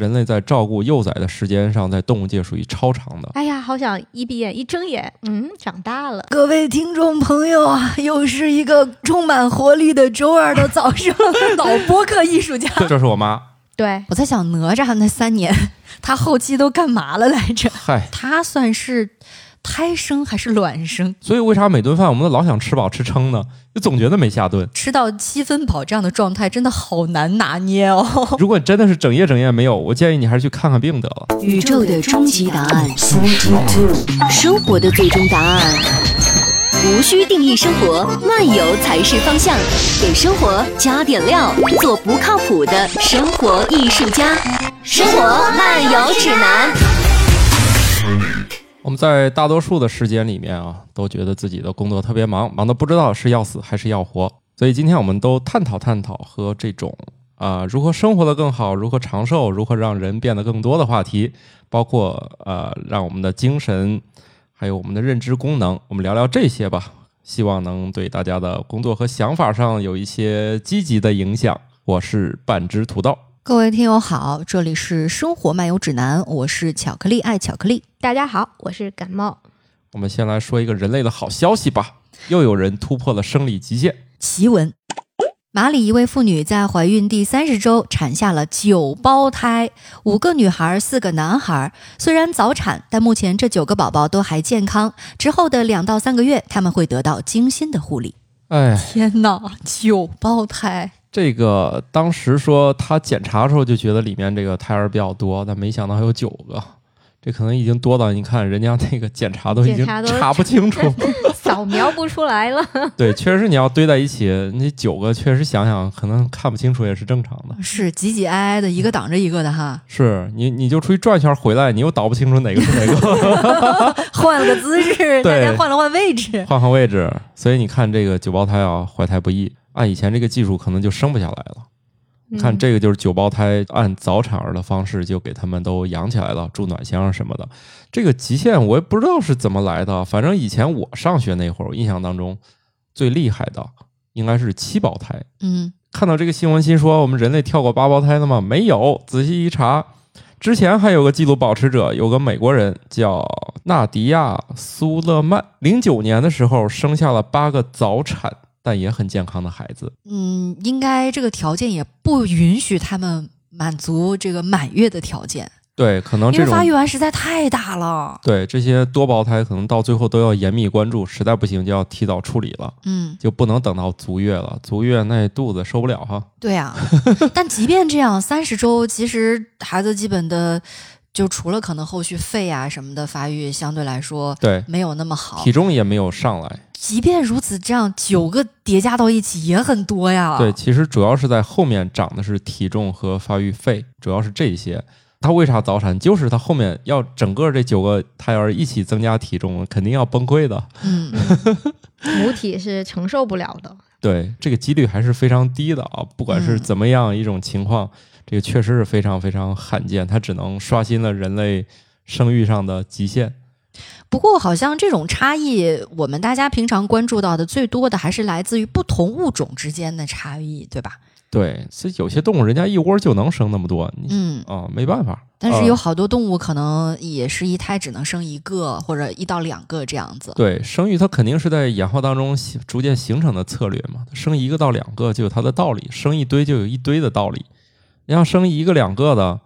人类在照顾幼崽的时间上，在动物界属于超长的。哎呀，好想一闭眼一睁眼，嗯，长大了。各位听众朋友啊，又是一个充满活力的周二的早上，老播客艺术家。这是我妈。对，我在想哪吒那三年，他后期都干嘛了来着？嗨，他算是胎生还是卵生？所以为啥每顿饭我们都老想吃饱吃撑呢？就总觉得没下顿。吃到七分饱这样的状态真的好难拿捏哦。如果你真的是整夜整夜没有，我建议你还是去看看病得了。宇宙的终极答案，生活的最终答案。无需定义生活，漫游才是方向。给生活加点料，做不靠谱的生活艺术家。生活漫游指南。我们在大多数的时间里面啊，都觉得自己的工作特别忙，忙的不知道是要死还是要活。所以今天我们都探讨探讨和这种啊如何生活的更好，如何长寿，如何让人变得更多的话题，包括呃让我们的精神还有我们的认知功能，我们聊聊这些吧。希望能对大家的工作和想法上有一些积极的影响。我是半只土豆。各位听友好，这里是生活漫游指南，我是巧克力爱巧克力。大家好，我是感冒。我们先来说一个人类的好消息吧，又有人突破了生理极限。奇闻：马里一位妇女在怀孕第三十周产下了九胞胎，五个女孩，四个男孩。虽然早产，但目前这九个宝宝都还健康。之后的两到三个月，他们会得到精心的护理。哎，天哪，九胞胎！这个当时说他检查的时候就觉得里面这个胎儿比较多，但没想到还有九个，这可能已经多到你看人家那个检查都已经查不清楚。扫描不出来了。对，确实你要堆在一起，那九个确实想想可能看不清楚也是正常的。是挤挤挨挨的，一个挡着一个的哈，是你你就出去转一圈回来，你又倒不清楚哪个是哪个，换了个姿势，大家换了换位置。换换位置。所以你看这个九胞胎啊，怀胎不易，按以前这个技术可能就生不下来了。看这个就是九胞胎，按早产儿的方式就给他们都养起来了，住暖箱什么的。这个极限我也不知道是怎么来的，反正以前我上学那会儿，我印象当中最厉害的应该是七胞胎。嗯，看到这个新闻，心说我们人类跳过八胞胎的吗？没有，仔细一查，之前还有个记录保持者，有个美国人叫纳迪亚·苏勒曼，零九年的时候生下了八个早产但也很健康的孩子。嗯，应该这个条件也不允许他们满足这个满月的条件，对，可能因为这种发育完实在太大了。对这些多胞胎，可能到最后都要严密关注，实在不行就要提早处理了，嗯，就不能等到足月了。足月那肚子受不了哈。对啊。但即便这样，三十周其实孩子基本的就除了可能后续肺啊什么的发育相对来说对，没有那么好体，重也没有上来。即便如此，这样九个叠加到一起也很多呀。对，其实主要是在后面长的是体重和发育肺，主要是这些。他为啥早产？就是他后面要整个这九个胎儿一起增加体重，肯定要崩溃的。嗯 母体是承受不了的。对，这个几率还是非常低的啊。不管是嗯怎么样一种情况，这个确实是非常非常罕见，它只能刷新了人类生育上的极限。不过好像这种差异，我们大家平常关注到的最多的还是来自于不同物种之间的差异，对吧？对，所以有些动物人家一窝就能生那么多，你嗯，啊、没办法。但是啊有好多动物可能也是一胎只能生一个或者一到两个这样子。对，生育它肯定是在演化当中形逐渐形成的策略嘛。生一个到两个就有它的道理，生一堆就有一堆的道理。你要生一个两个的，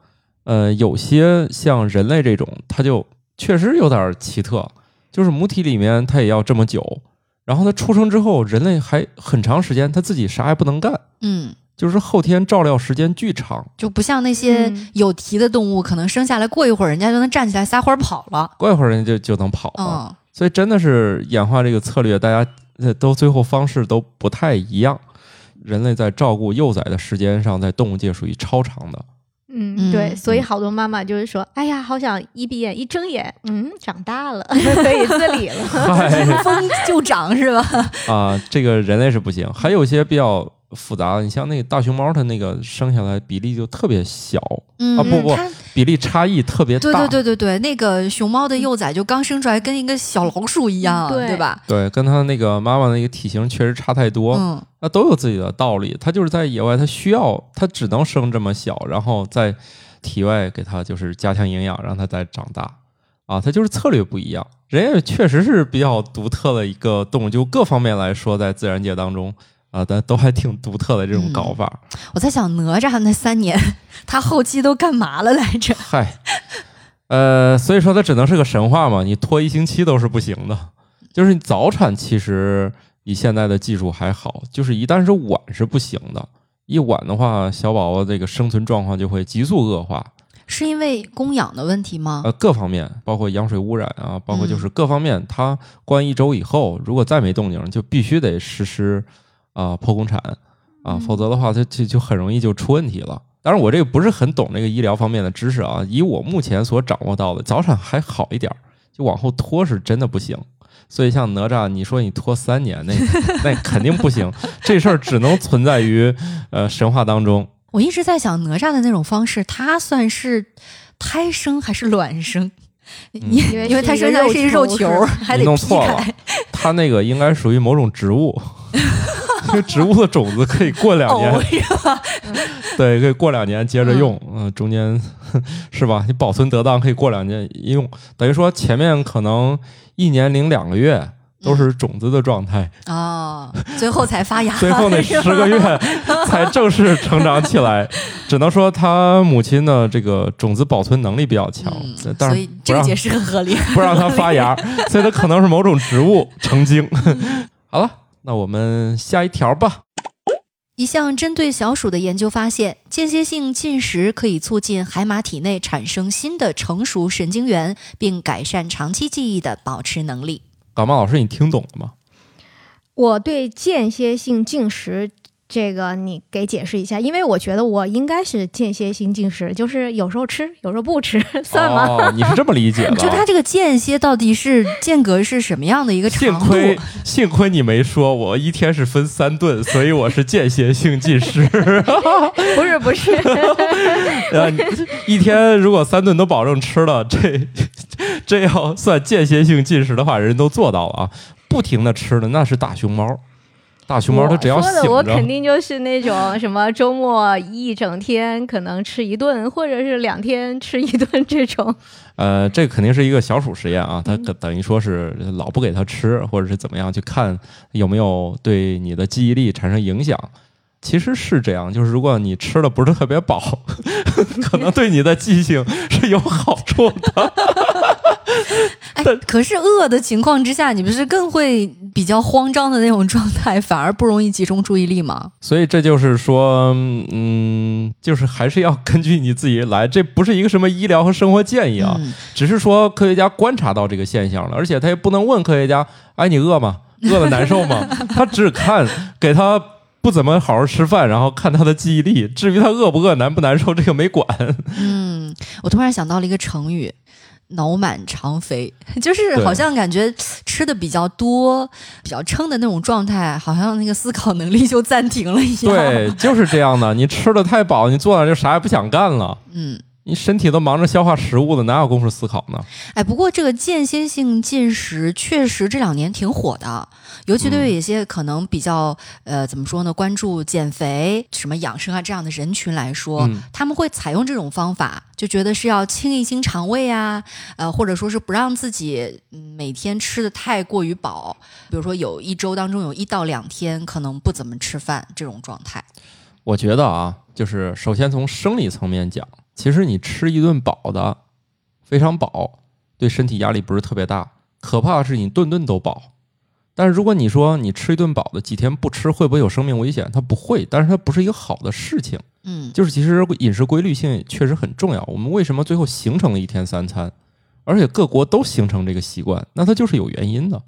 呃，有些像人类这种，它就确实有点奇特，就是母体里面它也要这么久，然后它出生之后，人类还很长时间它自己啥也不能干，嗯，就是后天照料时间巨长。就不像那些嗯有蹄的动物，可能生下来过一会儿，人家就能站起来撒欢儿跑了。过一会儿人家就就能跑了。嗯，所以真的是演化这个策略，大家呃都最后方式都不太一样。人类在照顾幼崽的时间上，在动物界属于超长的。嗯，嗯对，所以好多妈妈就是说，哎呀，好想一闭眼一睁眼，嗯，长大了，可以自理了。嗨 风就长是吧？啊，这个人类是不行，还有一些比较复杂的，你像那个大熊猫，它那个生下来比例就特别小，嗯，啊不不比例差异特别大。对对对对对，那个熊猫的幼崽就刚生出来，跟一个小老鼠一样，对对吧？对跟它那个妈妈那个体型确实差太多。嗯那都有自己的道理。它就是在野外，它需要，它只能生这么小，然后在体外给它就是加强营养，让它再长大啊，它就是策略不一样。人也确实是比较独特的一个动物，就各方面来说，在自然界当中啊，但都还挺独特的这种搞法。我在想哪吒那三年，他后期都干嘛了来着？嗨，呃，所以说它只能是个神话嘛，你拖一星期都是不行的。就是你早产，其实以现在的技术还好，就是一旦是晚是不行的。一晚的话，小宝宝这个生存状况就会急速恶化。是因为供氧的问题吗？呃，各方面，包括羊水污染啊，包括就是各方面，它关一周以后，如果再没动静，就必须得实施啊剖宫产啊，否则的话，它就就很容易就出问题了。当然，我这个不是很懂这个医疗方面的知识啊，以我目前所掌握到的，早产还好一点儿，就往后拖是真的不行。所以像哪吒，你说你拖三年，那 那肯定不行。这事儿只能存在于呃神话当中。我一直在想，哪吒的那种方式，他算是胎生还是卵生？你因为他生下来是一肉球，还得弄错了。他那个应该属于某种植物，因为植物的种子可以过两年 对，可以过两年接着用。嗯，中间是吧？你保存得当，可以过两年用。等于说前面可能。一年零两个月都是种子的状态哦，最后才发芽，最后那十个月才正式成长起来。只能说他母亲的这个种子保存能力比较强，所以这个解释很合理。不让它发芽，所以它可能是某种植物成精。好了，那我们下一条吧。一项针对小鼠的研究发现，间歇性进食可以促进海马体内产生新的成熟神经元，并改善长期记忆的保持能力。感冒老师，你听懂了吗？我对间歇性进食。这个你给解释一下，因为我觉得我应该是间歇性进食，就是有时候吃，有时候不吃，算吗？哦，你是这么理解的？就它这个间歇到底是间隔是什么样的一个长度？幸亏幸亏你没说，我一天是分三顿，所以我是间歇性进食。不 是不是，呃，一天如果三顿都保证吃了，这这要算间歇性进食的话，人都做到了啊！不停的吃的那是大熊猫。大熊猫它只要醒着，我肯定就是那种什么周末一整天可能吃一顿，或者是两天吃一顿这种。呃，这肯定是一个小鼠实验啊，它等于说是老不给它吃，或者是怎么样，去看有没有对你的记忆力产生影响。其实是这样，就是如果你吃的不是特别饱，可能对你的记性是有好处的。哎，可是饿的情况之下，你不是更会比较慌张的那种状态，反而不容易集中注意力吗？所以这就是说，嗯，就是还是要根据你自己来，这不是一个什么医疗和生活建议啊，只是说科学家观察到这个现象了，而且他也不能问科学家，哎，你饿吗？饿的难受吗？他只看给他。不怎么好好吃饭，然后看他的记忆力。至于他饿不饿、难不难受，这个没管。嗯，我突然想到了一个成语“脑满肠肥”，就是好像感觉吃的比较多、比较撑的那种状态，好像那个思考能力就暂停了一样。对，就是这样的。你吃的太饱，你坐那就啥也不想干了。嗯。你身体都忙着消化食物了，哪有功夫思考呢？哎，不过这个间歇性进食确实这两年挺火的，尤其对于一些可能比较呃怎么说呢，关注减肥、什么养生啊这样的人群来说，他们会采用这种方法，就觉得是要清一清肠胃啊，呃，或者说是不让自己每天吃的太过于饱，比如说有一周当中有一到两天可能不怎么吃饭这种状态。我觉得啊，就是首先从生理层面讲。其实你吃一顿饱的，非常饱，对身体压力不是特别大。可怕的是你顿顿都饱。但是如果你说你吃一顿饱的，几天不吃会不会有生命危险？它不会，但是它不是一个好的事情。嗯，就是其实饮食规律性确实很重要。我们为什么最后形成了一天三餐？而且各国都形成这个习惯，那它就是有原因的。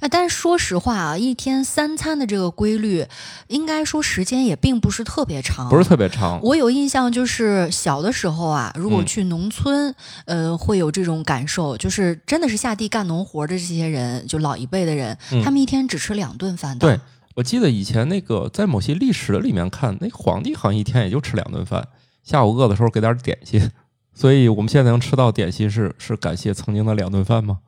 哎，但是说实话啊，一天三餐的这个规律，应该说时间也并不是特别长，不是特别长。我有印象，就是小的时候啊，如果去农村，呃，会有这种感受，就是真的是下地干农活的这些人，就老一辈的人，他们一天只吃两顿饭的。对，我记得以前那个在某些历史里面看，那皇帝好像一天也就吃两顿饭，下午饿的时候给点点心。所以我们现在能吃到点心，是是感谢曾经的两顿饭吗？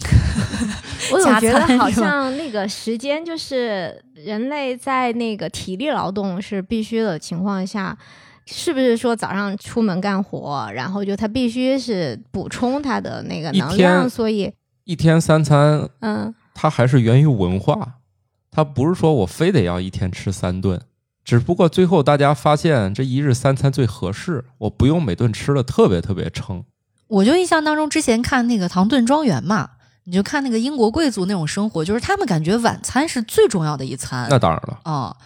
我总觉得好像那个时间就是人类在那个体力劳动是必须的情况下，是不是说早上出门干活，然后就他必须是补充他的那个能量，所以一天三餐，嗯，它还是源于文化，它不是说我非得要一天吃三顿，只不过最后大家发现这一日三餐最合适，我不用每顿吃的特别特别撑。我就印象当中，之前看那个《唐顿庄园》嘛，你就看那个英国贵族那种生活，就是他们感觉晚餐是最重要的一餐。那当然了，啊、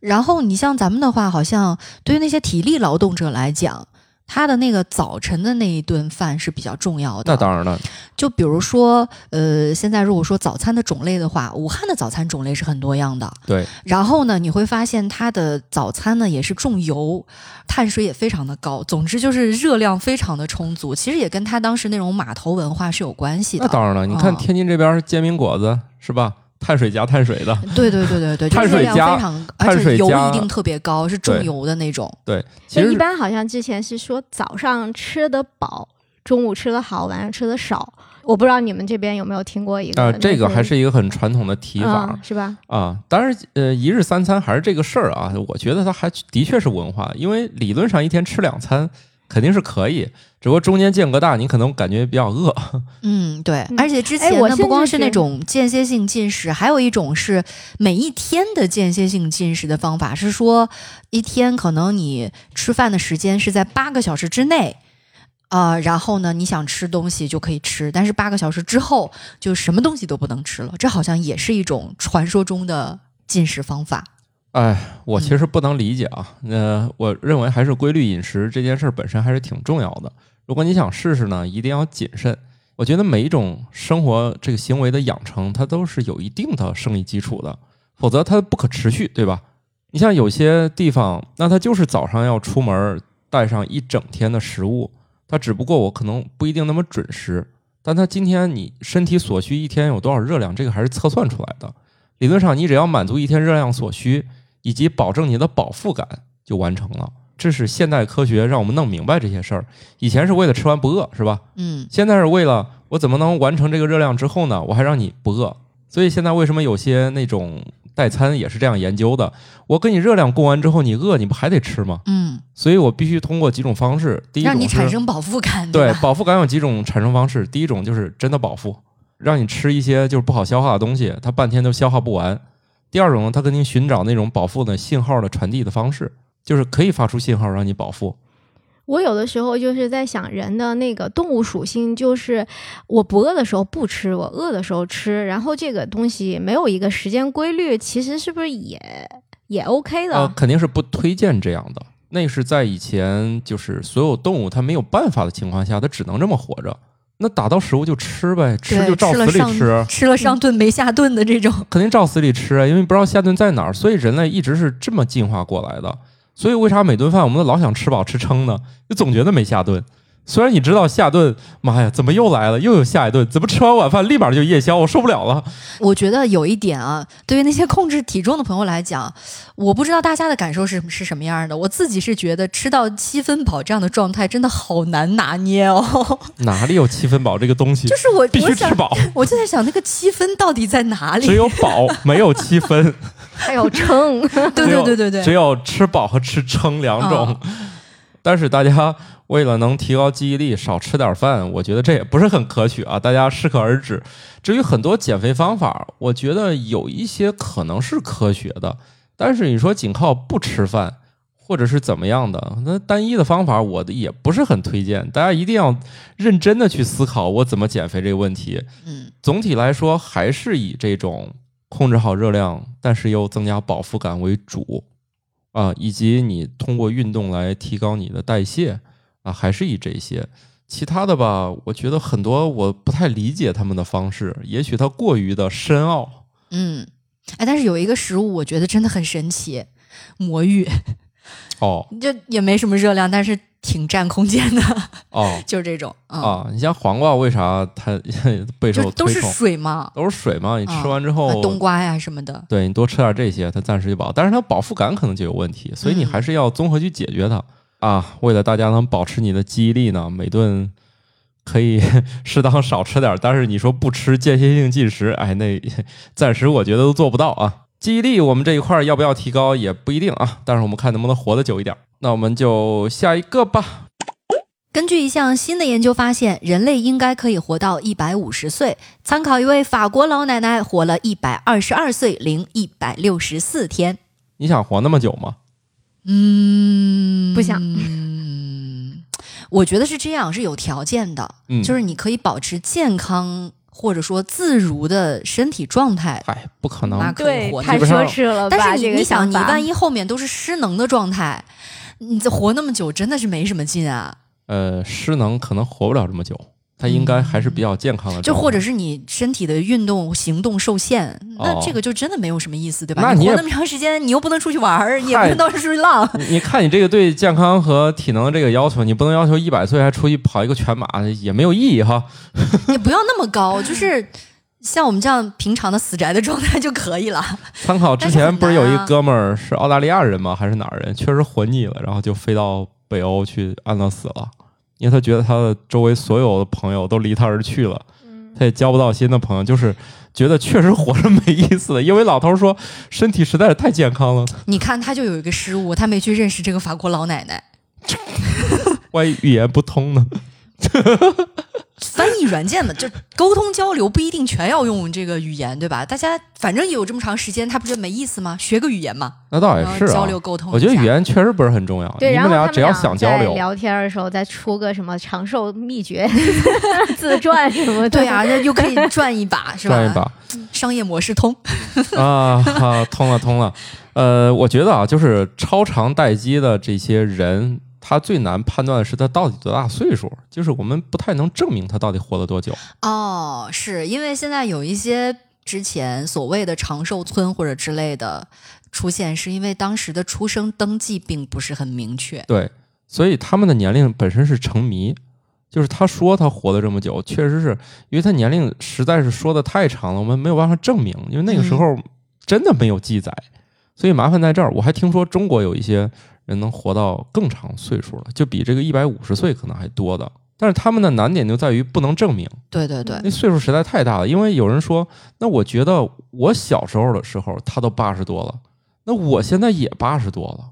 然后你像咱们的话，好像对于那些体力劳动者来讲，他的那个早晨的那一顿饭是比较重要的。那当然了，就比如说，呃，现在如果说早餐的种类的话，武汉的早餐种类是很多样的。对，然后呢，你会发现它的早餐呢也是重油，碳水也非常的高，总之就是热量非常的充足。其实也跟他当时那种码头文化是有关系的。那当然了。你看哦天津这边煎饼果子是吧？碳水加碳水的，对对对对对，碳水量加非常，碳而且油一定特别高，是重油的那种。对，其实一般好像之前是说早上吃得饱，中午吃得好，晚上吃得少。我不知道你们这边有没有听过一个这个还是一个很传统的提法。嗯是吧？啊，当然，呃，一日三餐还是这个事儿啊，我觉得它还的确是文化，因为理论上一天吃两餐肯定是可以，只不过中间间隔大，你可能感觉比较饿。嗯，对，嗯而且之前呢，不光是那种间歇性进食，还有一种是每一天的间歇性进食的方法，是说一天可能你吃饭的时间是在八个小时之内。啊、然后呢，你想吃东西就可以吃，但是八个小时之后就什么东西都不能吃了。这好像也是一种传说中的进食方法。哎，我其实不能理解啊。呃，我认为还是规律饮食这件事儿本身还是挺重要的。如果你想试试呢，一定要谨慎。我觉得每一种生活这个行为的养成，它都是有一定的生理基础的，否则它不可持续，对吧？你像有些地方，那它就是早上要出门带上一整天的食物，它只不过我可能不一定那么准时，但它今天你身体所需一天有多少热量，这个还是测算出来的。理论上，你只要满足一天热量所需，以及保证你的饱腹感，就完成了。这是现代科学让我们弄明白这些事儿。以前是为了吃完不饿，是吧？嗯，现在是为了我怎么能完成这个热量之后呢？我还让你不饿。所以现在为什么有些那种代餐也是这样研究的？我给你热量供完之后，你饿，你不还得吃吗？嗯，所以我必须通过几种方式。第一种让你产生饱腹感，对饱腹感有几种产生方式，第一种就是真的饱腹，让你吃一些就是不好消化的东西，它半天都消化不完。第二种呢，它跟您寻找那种饱腹的信号的传递的方式，就是可以发出信号让你饱腹。我有的时候就是在想，人的那个动物属性就是，我不饿的时候不吃，我饿的时候吃，然后这个东西没有一个时间规律，其实是不是也也 OK 的？呃，肯定是不推荐这样的。那是在以前，就是所有动物它没有办法的情况下，它只能这么活着。那打到食物就吃呗，吃就照死里吃，吃了上顿没下顿的这种。肯定照死里吃啊，因为不知道下顿在哪儿，所以人类一直是这么进化过来的。所以为啥每顿饭我们都老想吃饱吃撑呢？就总觉得没下顿。虽然你知道下顿，妈呀，怎么又来了？又有下一顿？怎么吃完晚饭立马就夜宵？我受不了了。我觉得有一点啊，对于那些控制体重的朋友来讲，我不知道大家的感受是是什么样的。我自己是觉得吃到七分饱这样的状态真的好难拿捏哦。哪里有七分饱这个东西？就是我必须吃饱，我就在想那个七分到底在哪里？只有饱没有七分。还有撑，对对对对对，只有吃饱和吃撑两种。但是大家为了能提高记忆力，少吃点饭，我觉得这也不是很可取啊。大家适可而止。至于很多减肥方法，我觉得有一些可能是科学的，但是你说仅靠不吃饭。或者是怎么样的，那单一的方法我的也不是很推荐，大家一定要认真的去思考我怎么减肥这个问题。嗯总体来说，还是以这种控制好热量，但是又增加饱腹感为主啊，以及你通过运动来提高你的代谢啊，还是以这些。其他的吧，我觉得很多我不太理解他们的方式，也许它过于的深奥。嗯，哎，但是有一个食物我觉得真的很神奇，魔芋，哦 就也没什么热量，但是挺占空间的，哦 就是这种嗯啊！你像黄瓜，为啥它 备受就都是？水嘛，都是水嘛，你吃啊完之后，啊冬瓜呀什么的。对你多吃点这些，它暂时就饱，但是它饱腹感可能就有问题，所以你嗯还是要综合去解决它、啊。为了大家能保持你的记忆力呢，每顿可以 适当少吃点，但是你说不吃间歇性进食，哎，那暂时我觉得都做不到啊。记忆力我们这一块儿要不要提高也不一定啊，但是我们看能不能活得久一点。那我们就下一个吧。根据一项新的研究发现，人类应该可以活到一百五十岁。参考一位法国老奶奶活了一百二十二岁零一百六十四天。你想活那么久吗？嗯，不想。嗯，我觉得是这样，是有条件的，嗯。就是你可以保持健康或者说自如的身体状态，哎，不可那能。可以活，对太奢侈了？但是你你想，你万一后面都是失能的状态，你这活那么久真的是没什么劲啊！呃，失能可能活不了这么久，他应该还是比较健康的。就或者是你身体的运动行动受限，那哦这个就真的没有什么意思，对吧？那你你活那么长时间，你又不能出去玩儿，你也不能到处出去浪，你你看你这个对健康和体能的这个要求，你不能要求一百岁还出去跑一个全马，也没有意义哈。也不要那么高，就是像我们这样平常的死宅的状态就可以了。参考之前不是有一哥们儿是澳大利亚人吗？还是哪儿人？确实活腻了，然后就飞到北欧去安乐死了，因为他觉得他的周围所有的朋友都离他而去了，他也交不到新的朋友，就是觉得确实活着没意思的。因为老头说身体实在是太健康了，你看，他就有一个失误，他没去认识这个法国老奶奶。万一语言不通呢？翻译软件嘛，就沟通交流不一定全要用这个语言，对吧？大家反正有这么长时间，他不觉得没意思吗？学个语言嘛，那倒也是啊。交流沟通。我觉得语言确实不是很重要，对，你然后他们们俩只要想交流，聊天的时候再出个什么长寿秘诀 自传什么的，对啊，那又可以赚一把，是吧？赚一把。商业模式通。啊，哈通了通了。呃，我觉得啊，就是超长待机的这些人，他最难判断的是他到底多大岁数，就是我们不太能证明他到底活了多久。哦，是因为现在有一些之前所谓的长寿村或者之类的出现，是因为当时的出生登记并不是很明确。对，所以他们的年龄本身是成谜。就是他说他活了这么久，确实是因为他年龄实在是说的太长了，我们没有办法证明，因为那个时候真的没有记载，所以麻烦在这儿。我还听说中国有一些人能活到更长岁数了，就比这个一百五十岁可能还多的。但是他们的难点就在于不能证明，对对对，那岁数实在太大了。因为有人说，那我觉得我小时候的时候他都八十多了，那我现在也八十多了。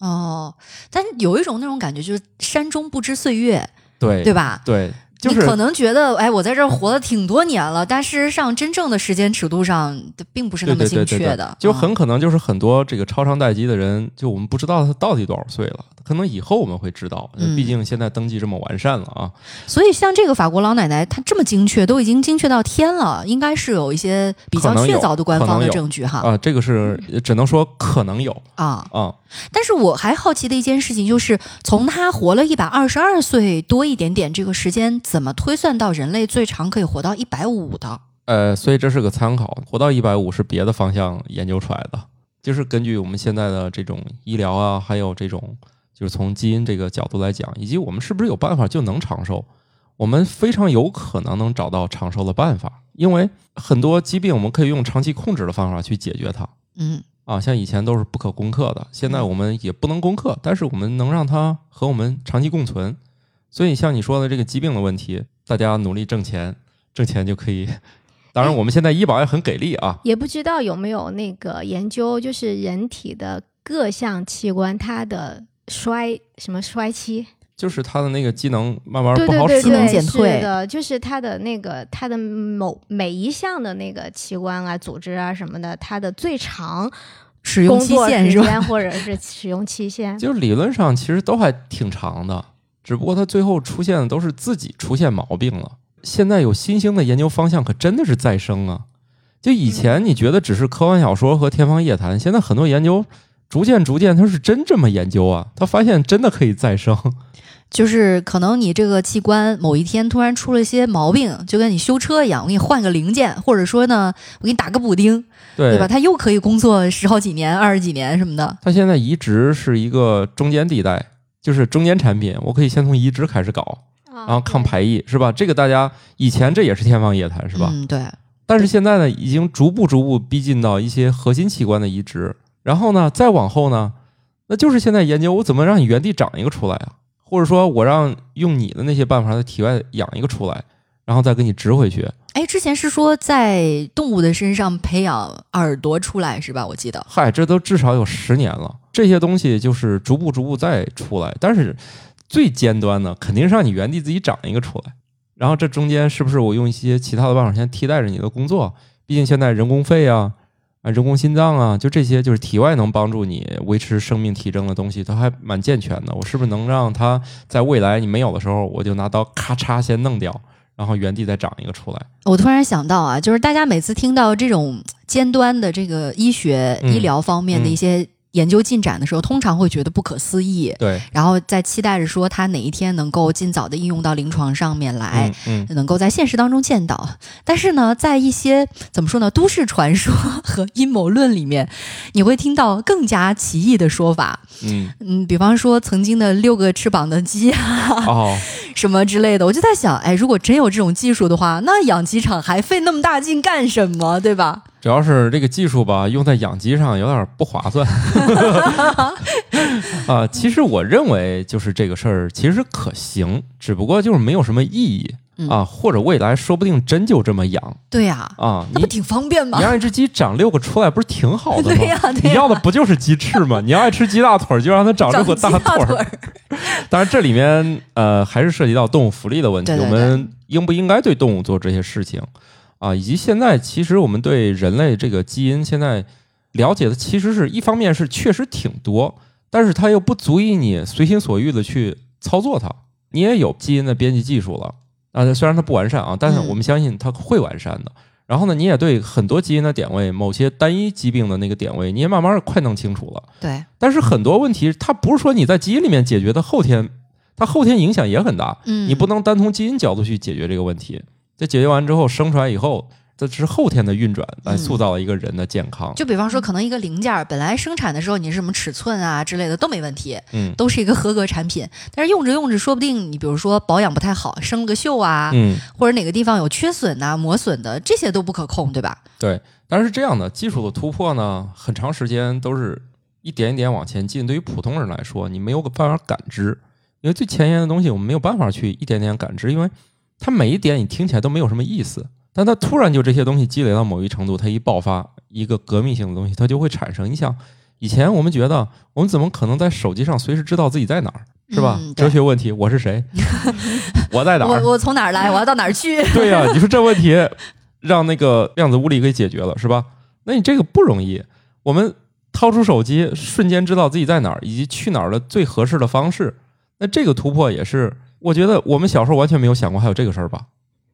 哦，但有一种那种感觉，就是山中不知岁月，对对吧？对，就是你可能觉得，哎，我在这儿活了挺多年了，但事实上，真正的时间尺度上，并不是那么对对对对对。精确的，嗯。就很可能就是很多这个超长待机的人，就我们不知道他到底多少岁了，可能以后我们会知道，嗯。毕竟现在登记这么完善了啊。所以像这个法国老奶奶，她这么精确，都已经精确到天了，应该是有一些比较确凿的官方的证据哈。啊，这个是只能说可能有啊。啊，但是我还好奇的一件事情就是，从他活了一百二十二岁多一点点这个时间，怎么推算到人类最长可以活到一百五的？呃，所以这是个参考，活到一百五是别的方向研究出来的，就是根据我们现在的这种医疗啊，还有这种就是从基因这个角度来讲，以及我们是不是有办法就能长寿，我们非常有可能能找到长寿的办法，因为很多疾病我们可以用长期控制的方法去解决它。嗯啊，像以前都是不可攻克的，现在我们也不能攻克，但是我们能让它和我们长期共存。所以像你说的这个疾病的问题，大家努力挣钱，挣钱就可以。当然，我们现在医保也很给力啊。也不知道有没有那个研究，就是人体的各项器官它的衰什么衰期，就是他的那个机能慢慢不好使能减退的，就是他的那个他的某每一项的那个器官啊、组织啊什么的，它的最长使用期限是吧？时间或者是使用期限。就是理论上其实都还挺长的，只不过它最后出现的都是自己出现毛病了。现在有新兴的研究方向，可真的是再生啊！就以前你觉得只是科幻小说和天方夜谭，现在很多研究逐渐逐渐它是真这么研究啊，他发现真的可以再生。就是可能你这个器官某一天突然出了一些毛病，就跟你修车一样，我给你换个零件，或者说呢，我给你打个补丁，对对吧？它又可以工作十好几年、二十几年什么的。它现在移植是一个中间地带，就是中间产品，我可以先从移植开始搞，然然后抗排异，是吧？这个大家以前这也是天方夜谭，是吧？嗯，对。但是现在呢，已经逐步逐步逼近到一些核心器官的移植，然后呢，再往后呢，那就是现在研究我怎么让你原地长一个出来啊，或者说我让用你的那些办法在体外养一个出来，然后再给你植回去。哎，之前是说在动物的身上培养耳朵出来是吧？我记得。嗨，这都至少有十年了，这些东西就是逐步逐步再出来，但是最尖端的肯定是让你原地自己长一个出来。然后这中间是不是我用一些其他的办法先替代着你的工作？毕竟现在人工费啊、啊人工心脏啊，就这些就是体外能帮助你维持生命体征的东西，它还蛮健全的。我是不是能让它在未来你没有的时候，我就拿刀咔嚓先弄掉，然后原地再长一个出来？我突然想到啊，就是大家每次听到这种尖端的这个医学、嗯医疗方面的一些研究进展的时候，通常会觉得不可思议，对，然后在期待着说它哪一天能够尽早的应用到临床上面来。嗯嗯，能够在现实当中见到，但是呢，在一些怎么说呢，都市传说和阴谋论里面，你会听到更加奇异的说法。嗯，嗯，比方说曾经的六个翅膀的鸡啊，哦，什么之类的，我就在想，哎，如果真有这种技术的话，那养鸡场还费那么大劲干什么，对吧？主要是这个技术吧，用在养鸡上有点不划算。啊，其实我认为就是这个事儿其实可行，只不过就是没有什么意义嗯啊，或者未来说不定真就这么养对呀、啊。你那不挺方便吗你？让一只鸡长六个出来，不是挺好的吗？对呀对呀你要的不就是鸡翅吗？你要爱吃鸡大腿儿，就让它长六个大腿当然，这里面呃还是涉及到动物福利的问题，对对我们应不应该对动物做这些事情啊？以及现在其实我们对人类这个基因现在了解的，其实是一方面是确实挺多，但是它又不足以你随心所欲的去操作它。你也有基因的编辑技术了啊，虽然它不完善啊，但是嗯我们相信它会完善的。然后呢，你也对很多基因的点位，某些单一疾病的那个点位，你也慢慢地快弄清楚了。对，但是很多问题，它不是说你在基因里面解决的，后天它后天影响也很大。嗯，你不能单从基因角度去解决这个问题。这解决完之后，生出来以后，这是后天的运转来塑造了一个人的健康。就比方说，可能一个零件儿本来生产的时候你是什么尺寸啊之类的都没问题，嗯都是一个合格产品。但是用着用着，说不定你比如说保养不太好，生了个锈啊，嗯，或者哪个地方有缺损呐、磨损的，这些都不可控，对吧？对。但是这样的技术的突破呢，很长时间都是一点一点往前进。对于普通人来说，你没有办法感知，因为最前沿的东西我们没有办法去一点点感知，因为它每一点你听起来都没有什么意思。但它突然就这些东西积累到某一程度，它一爆发，一个革命性的东西，它就会产生。你想，以前我们觉得我们怎么可能在手机上随时知道自己在哪儿，是吧？嗯哲学问题，我是谁？我在哪儿？我我从哪儿来，我要到哪儿去？对呀、你说这问题让那个量子物理给解决了，是吧？那你这个不容易。我们掏出手机，瞬间知道自己在哪儿，以及去哪儿的最合适的方式。那这个突破也是，我觉得我们小时候完全没有想过还有这个事儿吧？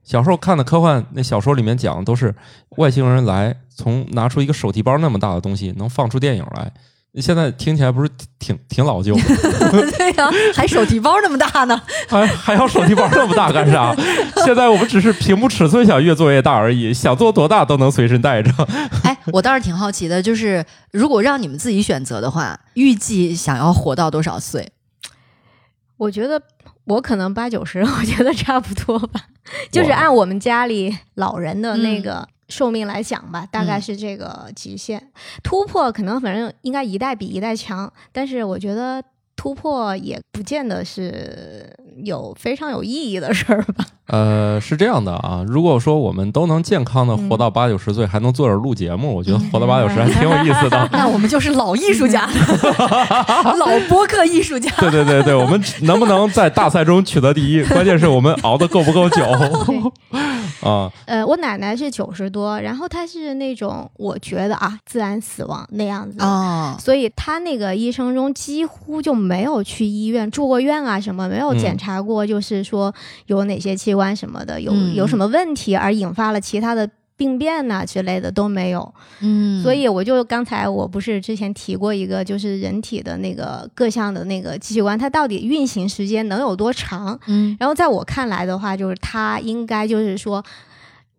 小时候看的科幻那小说里面讲的都是外星人来，从拿出一个手提包那么大的东西，能放出电影来。现在听起来不是挺挺老旧吗？对呀、还手提包那么大呢。还还要手提包那么大干啥？现在我们只是屏幕尺寸想越做越大而已，想做多大都能随身带着。哎，我倒是挺好奇的，就是如果让你们自己选择的话，预计想要活到多少岁？我觉得我可能八九十，我觉得差不多吧。就是按我们家里老人的那嗯个寿命来讲吧，大概嗯是这个极限。突破可能反正应该一代比一代强，但是我觉得突破也不见得是有非常有意义的事儿吧。呃，是这样的啊，如果说我们都能健康的活到八九十岁，还能坐着录节目，我觉得活到八九十还挺有意思的。那我们就是老艺术家，老播客艺术家。对对对对，我们能不能在大赛中取得第一？关键是我们熬的够不够久啊？呃，我奶奶是九十多，然后她是那种我觉得啊自然死亡那样子。哦，所以她那个一生中几乎就没有去医院住过院啊，什么没有嗯检查过，就是说有哪些器官什么的有嗯有什么问题而引发了其他的病变呐、之类的都没有。嗯，所以我就刚才我不是之前提过一个，就是人体的那个各项的那个器官，它到底运行时间能有多长？嗯然后在我看来的话，就是它应该就是说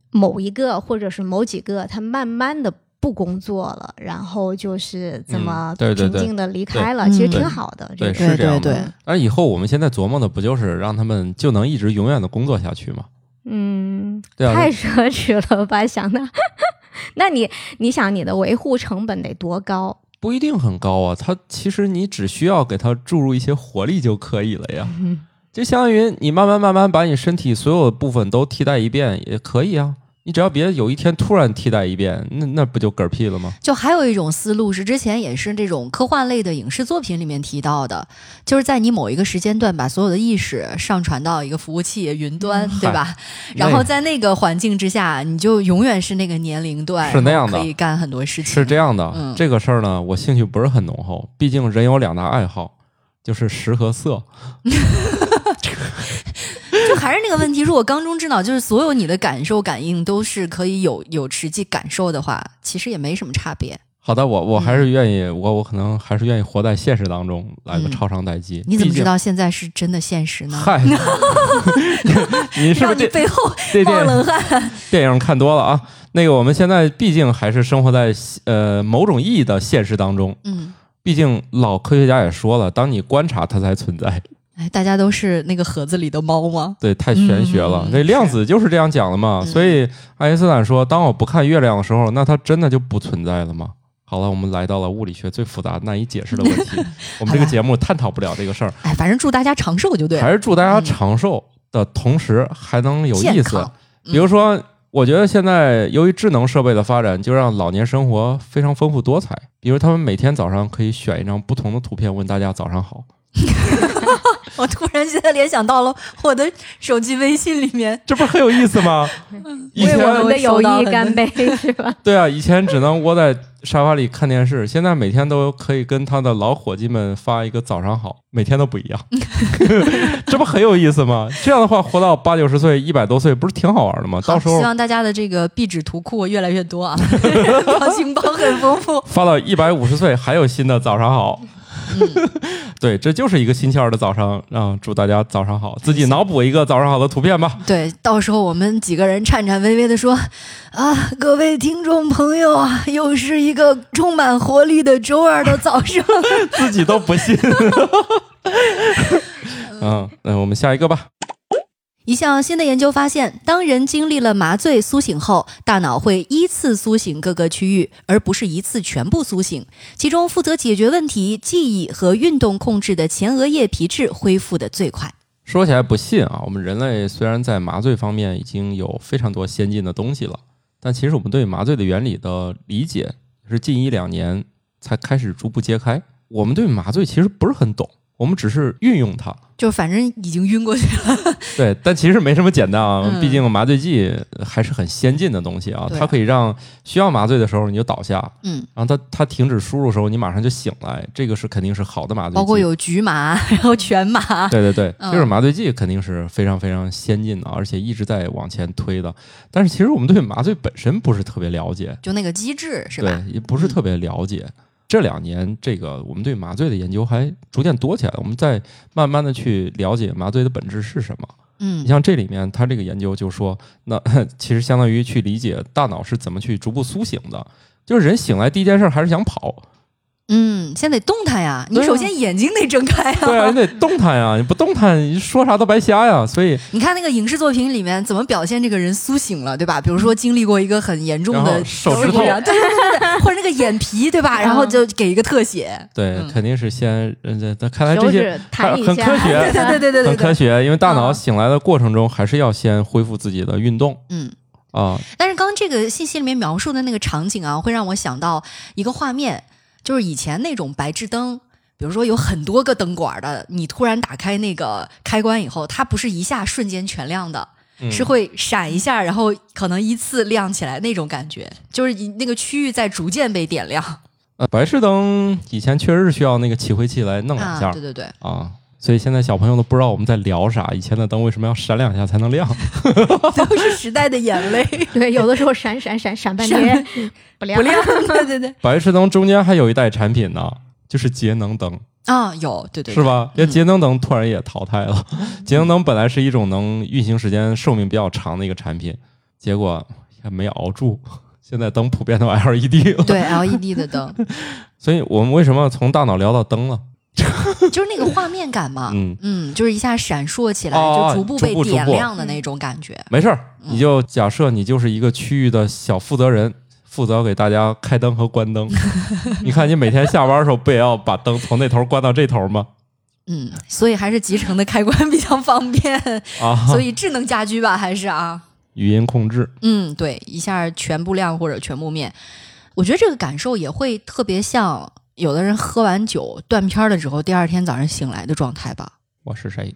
某一个或者是某几个，它慢慢的不工作了，然后就是这么平静的离开了，对其实嗯挺好的。对，这个是这样对。而以后我们现在琢磨的不就是让他们就能一直永远的工作下去吗？嗯，对啊太奢侈了吧？想的，那你你想你的维护成本得多高？不一定很高啊，它其实你只需要给它注入一些活力就可以了呀。就相当于你慢慢慢慢把你身体所有的部分都替代一遍也可以啊。你只要别有一天突然替代一遍，那那不就嗝屁了吗？就还有一种思路是，之前也是这种科幻类的影视作品里面提到的，就是在你某一个时间段把所有的意识上传到一个服务器云端，对吧？然后在那个环境之下，你就永远是那个年龄段，是那样的可以干很多事情。是这样的，嗯这个事儿呢，我兴趣不是很浓厚，毕竟人有两大爱好，就是食和色。就还是那个问题，如果缸中之脑就是所有你的感受感应都是可以有有实际感受的话，其实也没什么差别。好的，我我还是愿意，我我可能还是愿意活在现实当中，来个嗯超长待机。你怎么知？道现在是真的现实呢？嗨，你 是不是背后 冒冷汗。电影看多了啊？那个我们现在毕竟还是生活在呃某种意义的现实当中。嗯，毕竟老科学家也说了，当你观察它才存在。哎，大家都是那个盒子里的猫吗？对，太玄学了。嗯这量子就是这样讲的嘛。嗯所以爱因斯坦说，当我不看月亮的时候，那它真的就不存在了吗？好了，我们来到了物理学最复杂、难以解释的问题。我们这个节目探讨不了这个事儿，哎，反正祝大家长寿就对了。还是祝大家长寿的同时还能有意思。比如说，我觉得现在由于智能设备的发展，就让老年生活非常丰富多彩。比如他们每天早上可以选一张不同的图片，问大家早上好。我突然现在联想到了我的手机微信里面，这不是很有意思吗？以前为我们的友谊干杯，是吧？对啊，以前只能窝在沙发里看电视，现在每天都可以跟他的老伙计们发一个早上好，每天都不一样，这不很有意思吗？这样的话，活到八九十岁、一百多岁，不是挺好玩的吗？到时候希望大家的这个壁纸图库越来越多啊，表情包很丰富。发到一百五十岁还有新的早上好。对，这就是一个星期二的早上，让、祝大家早上好，自己脑补一个早上好的图片吧。对，到时候我们几个人颤颤巍巍的说：“啊，各位听众朋友啊，又是一个充满活力的周二的早上。自己都不信。嗯，那我们下一个吧。”一项新的研究发现，当人经历了麻醉苏醒后，大脑会依次苏醒各个区域，而不是一次全部苏醒。其中，负责解决问题、记忆和运动控制的前额叶皮质恢复的最快。说起来不信啊，我们人类虽然在麻醉方面已经有非常多先进的东西了，但其实我们对麻醉的原理的理解是近一两年才开始逐步揭开。我们对麻醉其实不是很懂，我们只是运用它。就反正已经晕过去了。对，但其实没什么简单啊，嗯毕竟麻醉剂还是很先进的东西啊，啊它可以让需要麻醉的时候你就倒下，嗯，然后它它停止输入的时候你马上就醒来，这个是肯定是好的麻醉剂。包括有局麻，然后全麻。对对对，嗯这种麻醉剂肯定是非常非常先进的，而且一直在往前推的。但是其实我们对麻醉本身不是特别了解，就那个机制是吧？对，也不是特别了解。这两年，这个我们对麻醉的研究还逐渐多起来了，我们在慢慢的去了解麻醉的本质是什么。嗯你像这里面，他这个研究就说，那 其实相当于去理解大脑是怎么去逐步苏醒的。就是人醒来第一件事还是想跑，嗯，先得动弹呀。你首先眼睛得睁开呀对啊，你得动弹呀，你不动弹，你说啥都白瞎呀。所以你看那个影视作品里面怎么表现这个人苏醒了，对吧？比如说经历过一个很严重的手指头啊，对对对对，或者那个眼皮，对吧？然后就给一个特写，对，嗯肯定是先，嗯，这这看来这手些指弹一下，很科学 对对对对对很科，学，因为大脑嗯醒来的过程中，还是要先恢复自己的运动嗯。啊。但是刚刚这个信息里面描述的那个场景啊，会让我想到一个画面，就是以前那种白炽灯。比如说有很多个灯管的，你突然打开那个开关以后，它不是一下瞬间全亮的，嗯是会闪一下，然后可能依次亮起来那种感觉，就是你那个区域在逐渐被点亮呃，白炽灯以前确实是需要那个起灰器来弄两下啊！对对对，啊，所以现在小朋友都不知道我们在聊啥。以前的灯为什么要闪两下才能亮？都是时代的眼泪，对，有的时候闪闪闪闪半天不亮不亮。对对对，白炽灯中间还有一代产品呢，就是节能灯，啊，有对对是？吧？嗯因为节能灯突然也淘汰了。节能灯本来是一种能运行时间寿命比较长的一个产品，结果还没熬住。现在灯普遍都 LED 了，对 LED 的灯，所以我们为什么从大脑聊到灯了？就是那个画面感嘛，嗯，嗯，就是一下闪烁起来，哦就逐步被点亮的那种感觉。没事儿，嗯。你就假设你就是一个区域的小负责人，负责给大家开灯和关灯。你看，你每天下班的时候不也要把灯从那头关到这头吗？嗯，所以还是集成的开关比较方便，啊，所以智能家居吧，还是啊，语音控制，嗯，对，一下全部亮或者全部灭，我觉得这个感受也会特别像有的人喝完酒断片儿了之后，第二天早上醒来的状态吧。我是谁？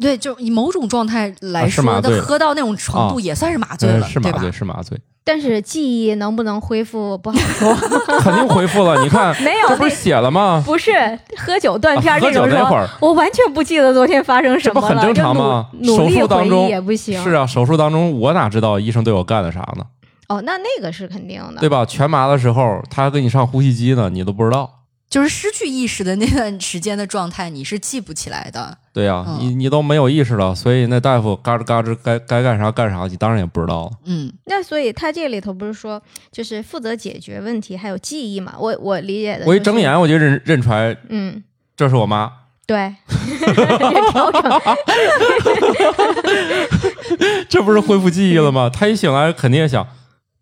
对，就以某种状态来说，麻醉他喝到那种程度啊也算是麻醉了，对麻醉，？是麻醉，但是记忆能不能恢复不好说。肯定恢复了。你看，没有这不是写了吗？不是喝酒断片儿啊喝这种说，酒那会儿我完全不记得昨天发生什么了，这不很正常吗手术当中也不行。是啊，手术当中我哪知道医生对我干了啥呢？哦，那那个是肯定的，对吧？全麻的时候，他还给你上呼吸机呢，你都不知道。就是失去意识的那段时间的状态，你是记不起来的。对呀、嗯你你都没有意识了，所以那大夫嘎吱嘎吱该该干啥干啥，你当然也不知道了。嗯，那所以他这里头不是说，就是负责解决问题，还有记忆嘛？我我理解的、我一睁，眼我就认认出来嗯，这是我妈，对，这不是恢复记忆了吗？他一醒来肯定也想，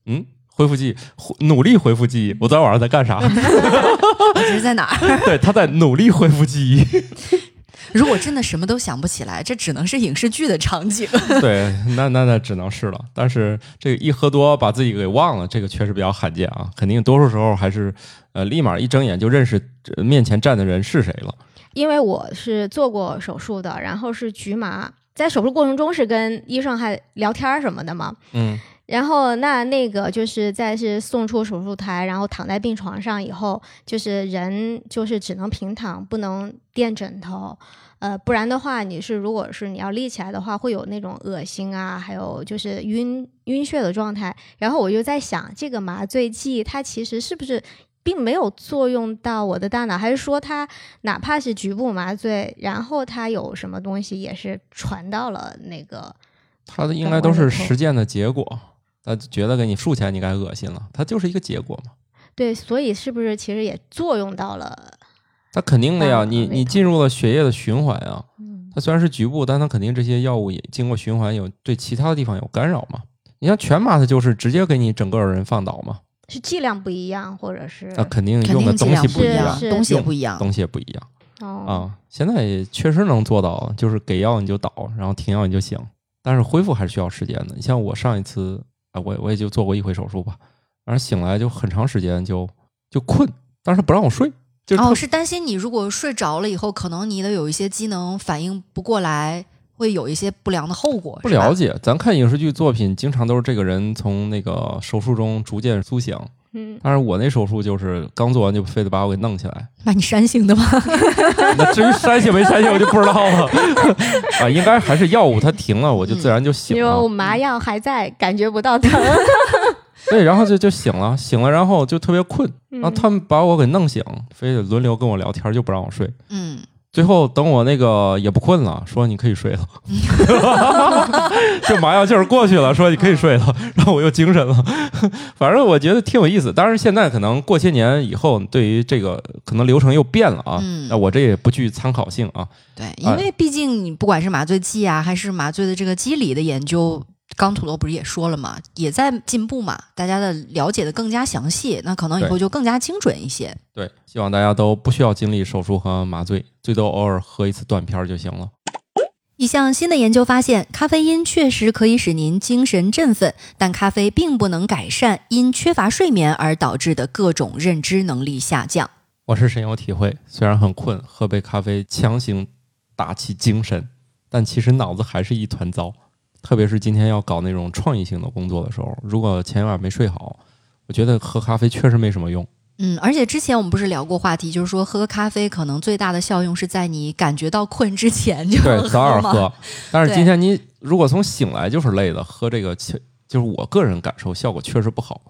嗯，恢复记忆，努力恢复记忆。我昨天晚上在干啥？我这是在哪儿？对，他在努力恢复记忆。如果真的什么都想不起来，这只能是影视剧的场景。对，那那那只能是了。但是这个一喝多把自己给忘了，这个确实比较罕见啊。肯定多数时候还是呃，立马一睁眼就认识呃面前站的人是谁了。因为我是做过手术的，然后是局麻，在手术过程中是跟医生还聊天什么的嘛。嗯，然后那那个就是在是送出手术台，然后躺在病床上以后，就是人就是只能平躺，不能垫枕头，呃，不然的话你是如果是你要立起来的话，会有那种恶心啊，还有就是晕晕眩的状态。然后我就在想，这个麻醉剂它其实是不是？并没有作用到我的大脑，还是说它哪怕是局部麻醉，然后它有什么东西也是传到了那个它的应该都是实践的结果。他觉得给你术前你该恶心了，它就是一个结果嘛。对，所以是不是其实也作用到了？它肯定的呀，你你进入了血液的循环啊。嗯，它虽然是局部，但它肯定这些药物也经过循环，有对其他的地方有干扰嘛。你像全麻，它就是直接给你整个人放倒嘛，是剂量不一样，或者是那肯定用的东西不一样，东西也不一样。东西也不一样哦啊。现在也确实能做到，就是给药你就倒，然后停药你就醒，但是恢复还是需要时间的。你像我上一次啊，我我也就做过一回手术吧，然后醒来就很长时间就就困，但是不让我睡，就是特哦，是担心你如果睡着了以后，可能你的有一些机能反应不过来，会有一些不良的后果。不了解。咱看影视剧作品，经常都是这个人从那个手术中逐渐苏醒，嗯，但是我那手术就是刚做完就非得把我给弄起来。把你扇醒的吗？那至于扇醒没扇醒，我就不知道了。啊，应该还是药物它停了，我就自然就醒了因为我了。麻药还在，感觉不到疼。对，然后就就醒了，醒了，然后就特别困，然后他们把我给弄醒，非得轮流跟我聊天，就不让我睡。嗯，最后等我那个也不困了，说你可以睡了，就麻药劲儿过去了，说你可以睡了，然后我又精神了。反正我觉得挺有意思。当然现在可能过些年以后，对于这个可能流程又变了啊。嗯那我这也不具参考性啊。对，因为毕竟你不管是麻醉剂啊，还是麻醉的这个机理的研究，刚土豆不是也说了嘛，也在进步嘛，大家的了解的更加详细，那可能以后就更加精准一些。对，希望大家都不需要经历手术和麻醉，最多偶尔喝一次断片儿就行了。一项新的研究发现，咖啡因确实可以使您精神振奋，但咖啡并不能改善因缺乏睡眠而导致的各种认知能力下降。我是深有体会，虽然很困，喝杯咖啡强行打起精神，但其实脑子还是一团糟。特别是今天要搞那种创意性的工作的时候，如果前一晚没睡好，我觉得喝咖啡确实没什么用。嗯，而且之前我们不是聊过话题，就是说喝咖啡可能最大的效用是在你感觉到困之前就对，早点吗。喝。但是今天你如果从醒来就是累的，喝这个其就是我个人感受效果确实不好。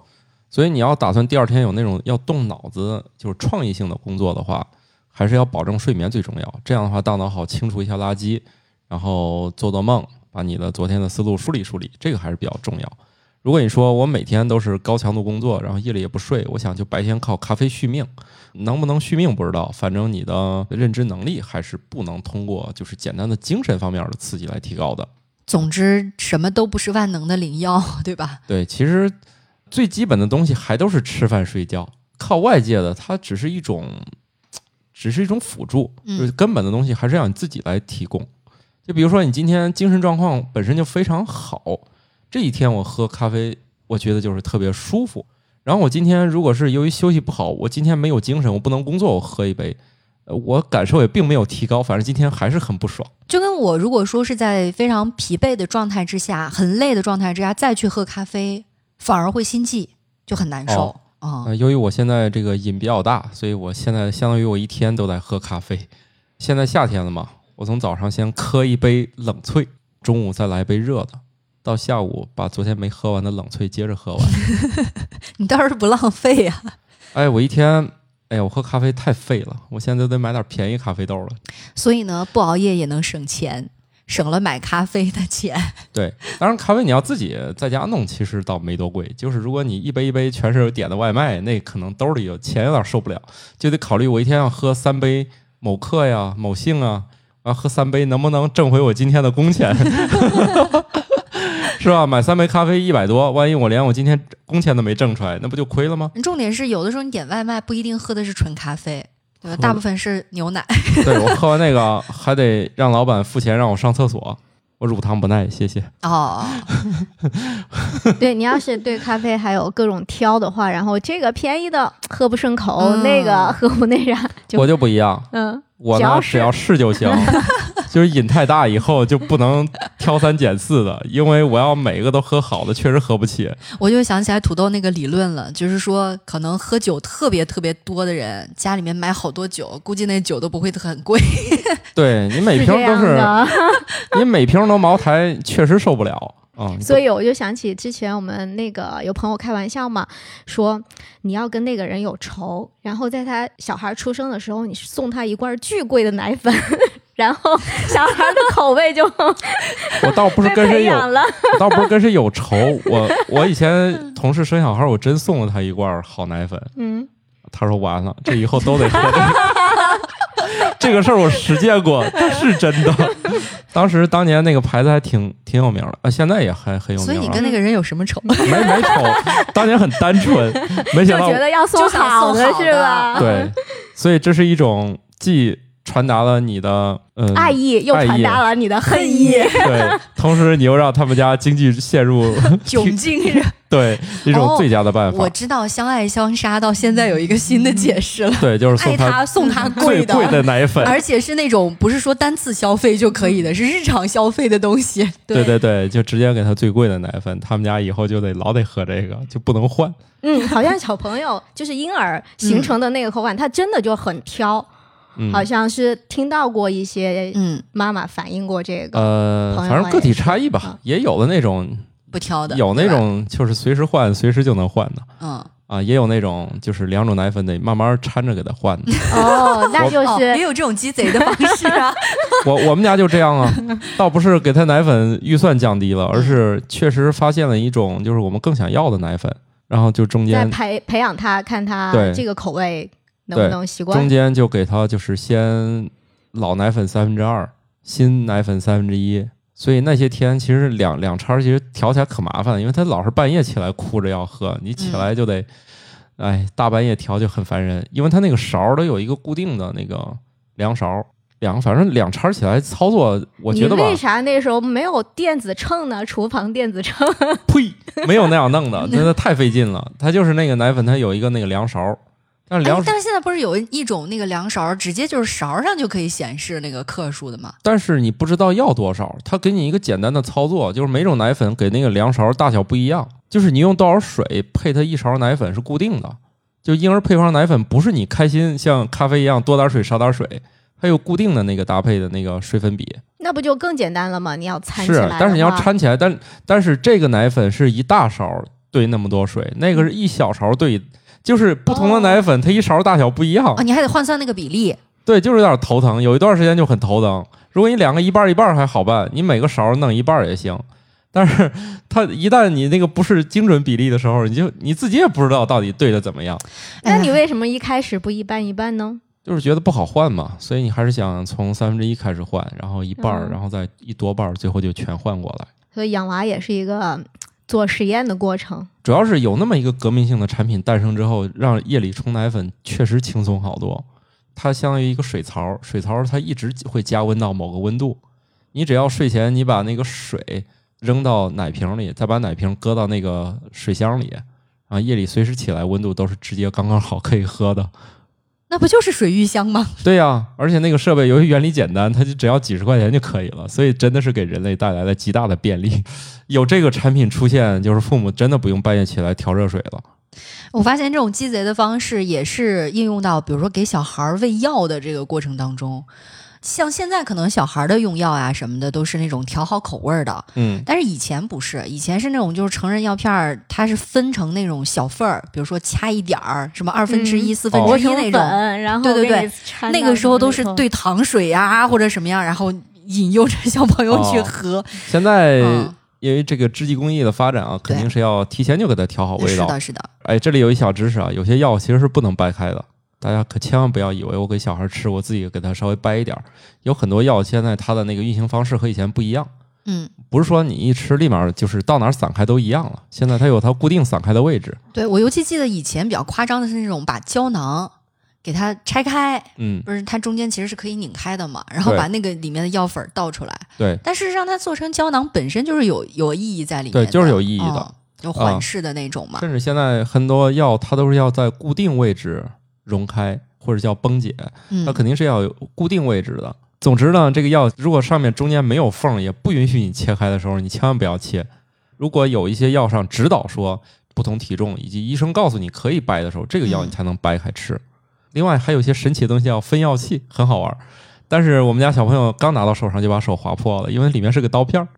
所以你要打算第二天有那种要动脑子就是创意性的工作的话，还是要保证睡眠最重要。这样的话，大脑好清除一下垃圾，然后做做梦，把你的昨天的思路梳理梳理，这个还是比较重要。如果你说我每天都是高强度工作，然后夜里也不睡，我想就白天靠咖啡续命，能不能续命不知道，反正你的认知能力还是不能通过就是简单的精神方面的刺激来提高的。总之，什么都不是万能的灵药，对吧？对，其实最基本的东西还都是吃饭睡觉，靠外界的它只是一种，只是一种辅助，嗯就是根本的东西还是要你自己来提供。就比如说你今天精神状况本身就非常好，这一天我喝咖啡，我觉得就是特别舒服。然后我今天如果是由于休息不好，我今天没有精神，我不能工作，我喝一杯，呃我感受也并没有提高，反正今天还是很不爽。就跟我如果说是在非常疲惫的状态之下，很累的状态之下再去喝咖啡，反而会心悸，就很难受。哦啊、呃，由于我现在这个瘾比较大，所以我现在相当于我一天都在喝咖啡。现在夏天了嘛，我从早上先喝一杯冷萃，中午再来一杯热的，到下午把昨天没喝完的冷萃接着喝完。你倒是不浪费呀、哎，我一天，哎呀，我喝咖啡太费了，我现在都得买点便宜咖啡豆了。所以呢，不熬夜也能省钱，省了买咖啡的钱。对，当然咖啡你要自己在家弄，其实倒没多贵。就是如果你一杯一杯全是点的外卖，那可能兜里有钱有点受不了，就得考虑我一天要喝三杯某客呀、某信啊，啊，喝三杯能不能挣回我今天的工钱？是吧？买三杯咖啡一百多，万一我连我今天工钱都没挣出来，那不就亏了吗？重点是有的时候你点外卖不一定喝的是纯咖啡，对吧？大部分是牛奶。对我 喝完那个还得让老板付钱让我上厕所，我乳糖不耐，谢谢。哦，对你要是对咖啡还有各种挑的话，然后这个便宜的喝不顺口，嗯那个喝不那啥，就我就不一样，嗯，我呢只要是就行，就是瘾太大以后就不能挑三拣四的，因为我要每个都喝好的，确实喝不起。我就想起来土豆那个理论了，就是说可能喝酒特别特别多的人，家里面买好多酒，估计那酒都不会很贵。对你每瓶都是是，你每瓶都茅台，确实受不了啊。所以我就想起之前我们那个有朋友开玩笑嘛，说你要跟那个人有仇，然后在他小孩出生的时候，你送他一罐巨贵的奶粉，然后小孩的口味就我倒不是跟谁有。我倒不是跟谁有仇。我我以前同事生小孩，我真送了他一罐好奶粉。嗯，他说完了，这以后都得喝这个。这个事儿我实践过，它是真的。当时当年那个牌子还挺挺有名的，啊，现在也还很有名所以你啊跟那个人有什么仇？没没仇，当年很单纯，没想到就觉得要送好的是吧？对，所以这是一种既传达了你的嗯爱意又传达了你的恨意。对，同时你又让他们家经济陷入 窘境。对一种最佳的办法。我知道相爱相杀到现在有一个新的解释了，对，就是送爱他送他贵的，最贵的奶粉。而且是那种不是说单次消费就可以的，是日常消费的东西。对对对，就直接给他最贵的奶粉，他们家以后就得老得喝这个，就不能换。嗯，好像小朋友就是婴儿形成的那个口感，他真的就很挑。嗯，好像是听到过一些嗯，妈妈反映过这个。呃，反正个体差异吧，也有的那种，不挑的，有那种就是随时换，随时就能换的。嗯，啊，也有那种就是两种奶粉得慢慢掺着给他换的。哦，那就哦，也有这种鸡贼的方式啊。我我们家就这样啊，倒不是给他奶粉预算降低了，而是确实发现了一种就是我们更想要的奶粉，然后就中在间培培养他，看他这个口味能不对能习惯中。间就给他就是先老奶粉三分之二，新奶粉三分之一。所以那些天其实两两叉儿其实调起来可麻烦了，因为他老是半夜起来哭着要喝，你起来就得，哎，大半夜调就很烦人，因为他那个勺儿都有一个固定的那个量勺儿，两反正两叉儿起来操作，我觉得吧你为，啥那时候没有电子秤呢？厨房电子秤。呸，没有那样弄的，真的太费劲了。它就是那个奶粉，它有一个那个量勺儿，但是量哎，但是现在不是有一种那个量勺，直接就是勺上就可以显示那个克数的吗？但是你不知道要多少，他给你一个简单的操作，就是每种奶粉给那个量勺大小不一样，就是你用多少水配它一勺奶粉是固定的。就婴儿配方奶粉不是你开心像咖啡一样多点水少点水，它有固定的那个搭配的那个水粉比。那不就更简单了吗？你要掺起是但是你要掺起来，但但是这个奶粉是一大勺兑那么多水，那个是一小勺兑，就是不同的奶粉它一勺大小不一样。哦，你还得换算那个比例。对，就是有点头疼，有一段时间就很头疼。如果你两个一半儿一半儿还好办，你每个勺儿弄一半儿也行。但是它一旦你那个不是精准比例的时候，你就你自己也不知道到底对的怎么样，那你哎为什么一开始不一半一半呢？就是觉得不好换嘛。所以你还是想从三分之一开始换，然后一半儿，嗯然后再一多半儿，最后就全换过来。所以养娃也是一个嗯做实验的过程。主要是有那么一个革命性的产品诞生之后，让夜里冲奶粉确实轻松好多。它相当于一个水槽，水槽它一直会加温到某个温度，你只要睡前你把那个水扔到奶瓶里，再把奶瓶搁到那个水箱里，啊，夜里随时起来，温度都是直接刚刚好可以喝的。那不就是水浴箱吗？对呀、而且那个设备由于原理简单，它就只要几十块钱就可以了，所以真的是给人类带来了极大的便利。有这个产品出现，就是父母真的不用半夜起来调热水了。我发现这种鸡贼的方式也是应用到，比如说给小孩儿喂药的这个过程当中。像现在可能小孩儿的用药啊什么的都是那种调好口味儿的，嗯，但是以前不是，以前是那种就是成人药片儿，它是分成那种小份儿，比如说掐一点儿，什么二分之一、嗯四分哦之一那种。然后对对对那个时候都是兑糖水呀、或者什么样，然后引诱着小朋友去哦喝。现在嗯因为这个制剂工艺的发展啊，肯定是要提前就给它调好味道。是的，是的，哎，这里有一小知识啊，有些药其实是不能掰开的，大家可千万不要以为我给小孩吃，我自己给他稍微掰一点儿。有很多药现在它的那个运行方式和以前不一样，嗯，不是说你一吃立马就是到哪儿散开都一样了，现在它有它固定散开的位置。对我尤其记得以前比较夸张的是那种把胶囊给它拆开，嗯，不是它中间其实是可以拧开的嘛，然后把那个里面的药粉儿倒出来。对，但事实上，它做成胶囊本身就是有有意义在里面，对就是有意义的嗯就缓释的那种嘛。甚至现在很多药它都是要在固定位置溶开，或者叫崩解，嗯它肯定是要有固定位置的。总之呢，这个药如果上面中间没有缝，也不允许你切开的时候，你千万不要切。如果有一些药上指导说不同体重，以及医生告诉你可以掰的时候，这个药你才能掰开吃。另外还有一些神奇的东西叫分药器，很好玩儿。但是我们家小朋友刚拿到手上就把手划破了，因为里面是个刀片儿，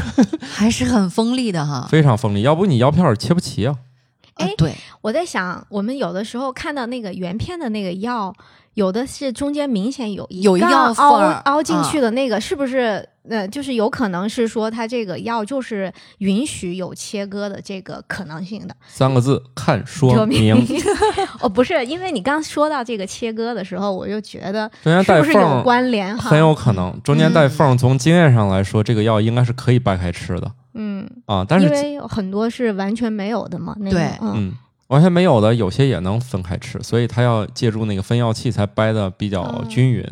还是很锋利的哈。非常锋利，要不你药片儿切不齐啊。哎，呃对，我在想，我们有的时候看到那个原片的那个药，有的是中间明显有一有一药缝凹儿凹进啊去的那个，是不是？呃，就是有可能是说它这个药就是允许有切割的这个可能性的。三个字，看说说明。哦，不是，因为你刚说到这个切割的时候，我就觉得中间带缝儿关联哈？很有可能，中间带缝儿，从经验上来说，这个药应该是可以掰开吃的嗯，啊。但是，因为有很多是完全没有的嘛。那对嗯，嗯，完全没有的，有些也能分开吃，所以它要借助那个分药器才掰的比较哦均匀。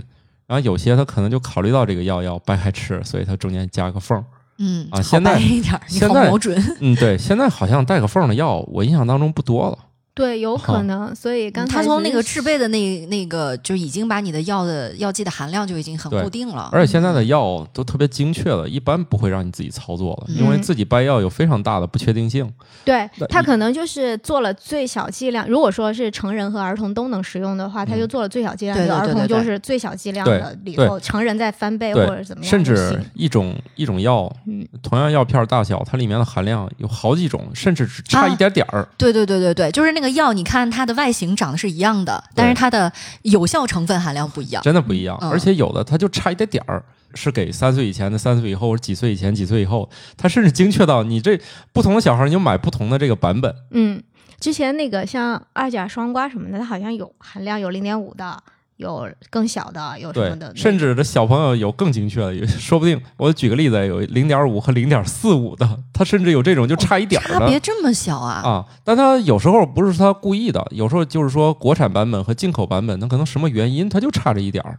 然后有些他可能就考虑到这个药要掰开吃，所以它中间加个缝儿。嗯，啊现在现在瞄准。嗯，对，现在好像带个缝儿的药，我印象当中不多了。对，有可能。所以刚才他从那个制备的那那个，就已经把你的药的药剂的含量就已经很固定了。而且现在的药都特别精确了，一般不会让你自己操作了，嗯因为自己掰药有非常大的不确定性。对他可能就是做了最小剂量。如果说是成人和儿童都能使用的话，他就做了最小剂量，对儿童就是最小剂量的里头，成人再翻倍或者怎么样甚，至一种一种药，嗯同样药片大小，它里面的含量有好几种，甚至只差啊一点点儿。对对对对对，就是那个药，你看它的外形长得是一样的，但是它的有效成分含量不一样。真的不一样。嗯而且有的它就差一点点儿，是给三岁以前的、三岁以后，或者几岁以前、几岁以后，它甚至精确到你这不同的小孩，你就买不同的这个版本。嗯，之前那个像二甲双胍什么的，它好像有含量有零点五的，有更小的，有什么的，，甚至这小朋友有更精确的，有 说不定我举个例子，有零点五和零点四五的，他甚至有这种就差一点儿的。差别这么小啊？啊，但他有时候不是他故意的，有时候就是说国产版本和进口版本，它可能什么原因，他就差这一点儿，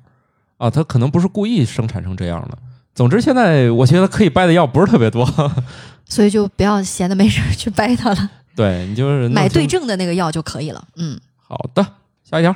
啊，他可能不是故意生产成这样的。总之，现在我觉得可以掰的药不是特别多，所以就不要闲的没事儿去掰它了，对你就是买对症的那个药就可以了。嗯。好的，下一条，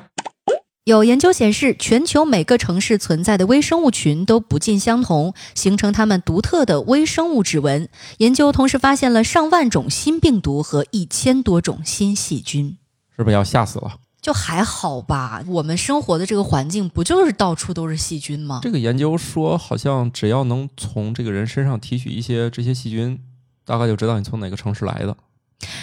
有研究显示，全球每个城市存在的微生物群都不尽相同，形成它们独特的微生物指纹。研究同时发现了上万种新病毒和一千多种新细菌。是不是要吓死了？就还好吧，我们生活的这个环境不就是到处都是细菌吗？这个研究说，好像只要能从这个人身上提取一些这些细菌，大概就知道你从哪个城市来的。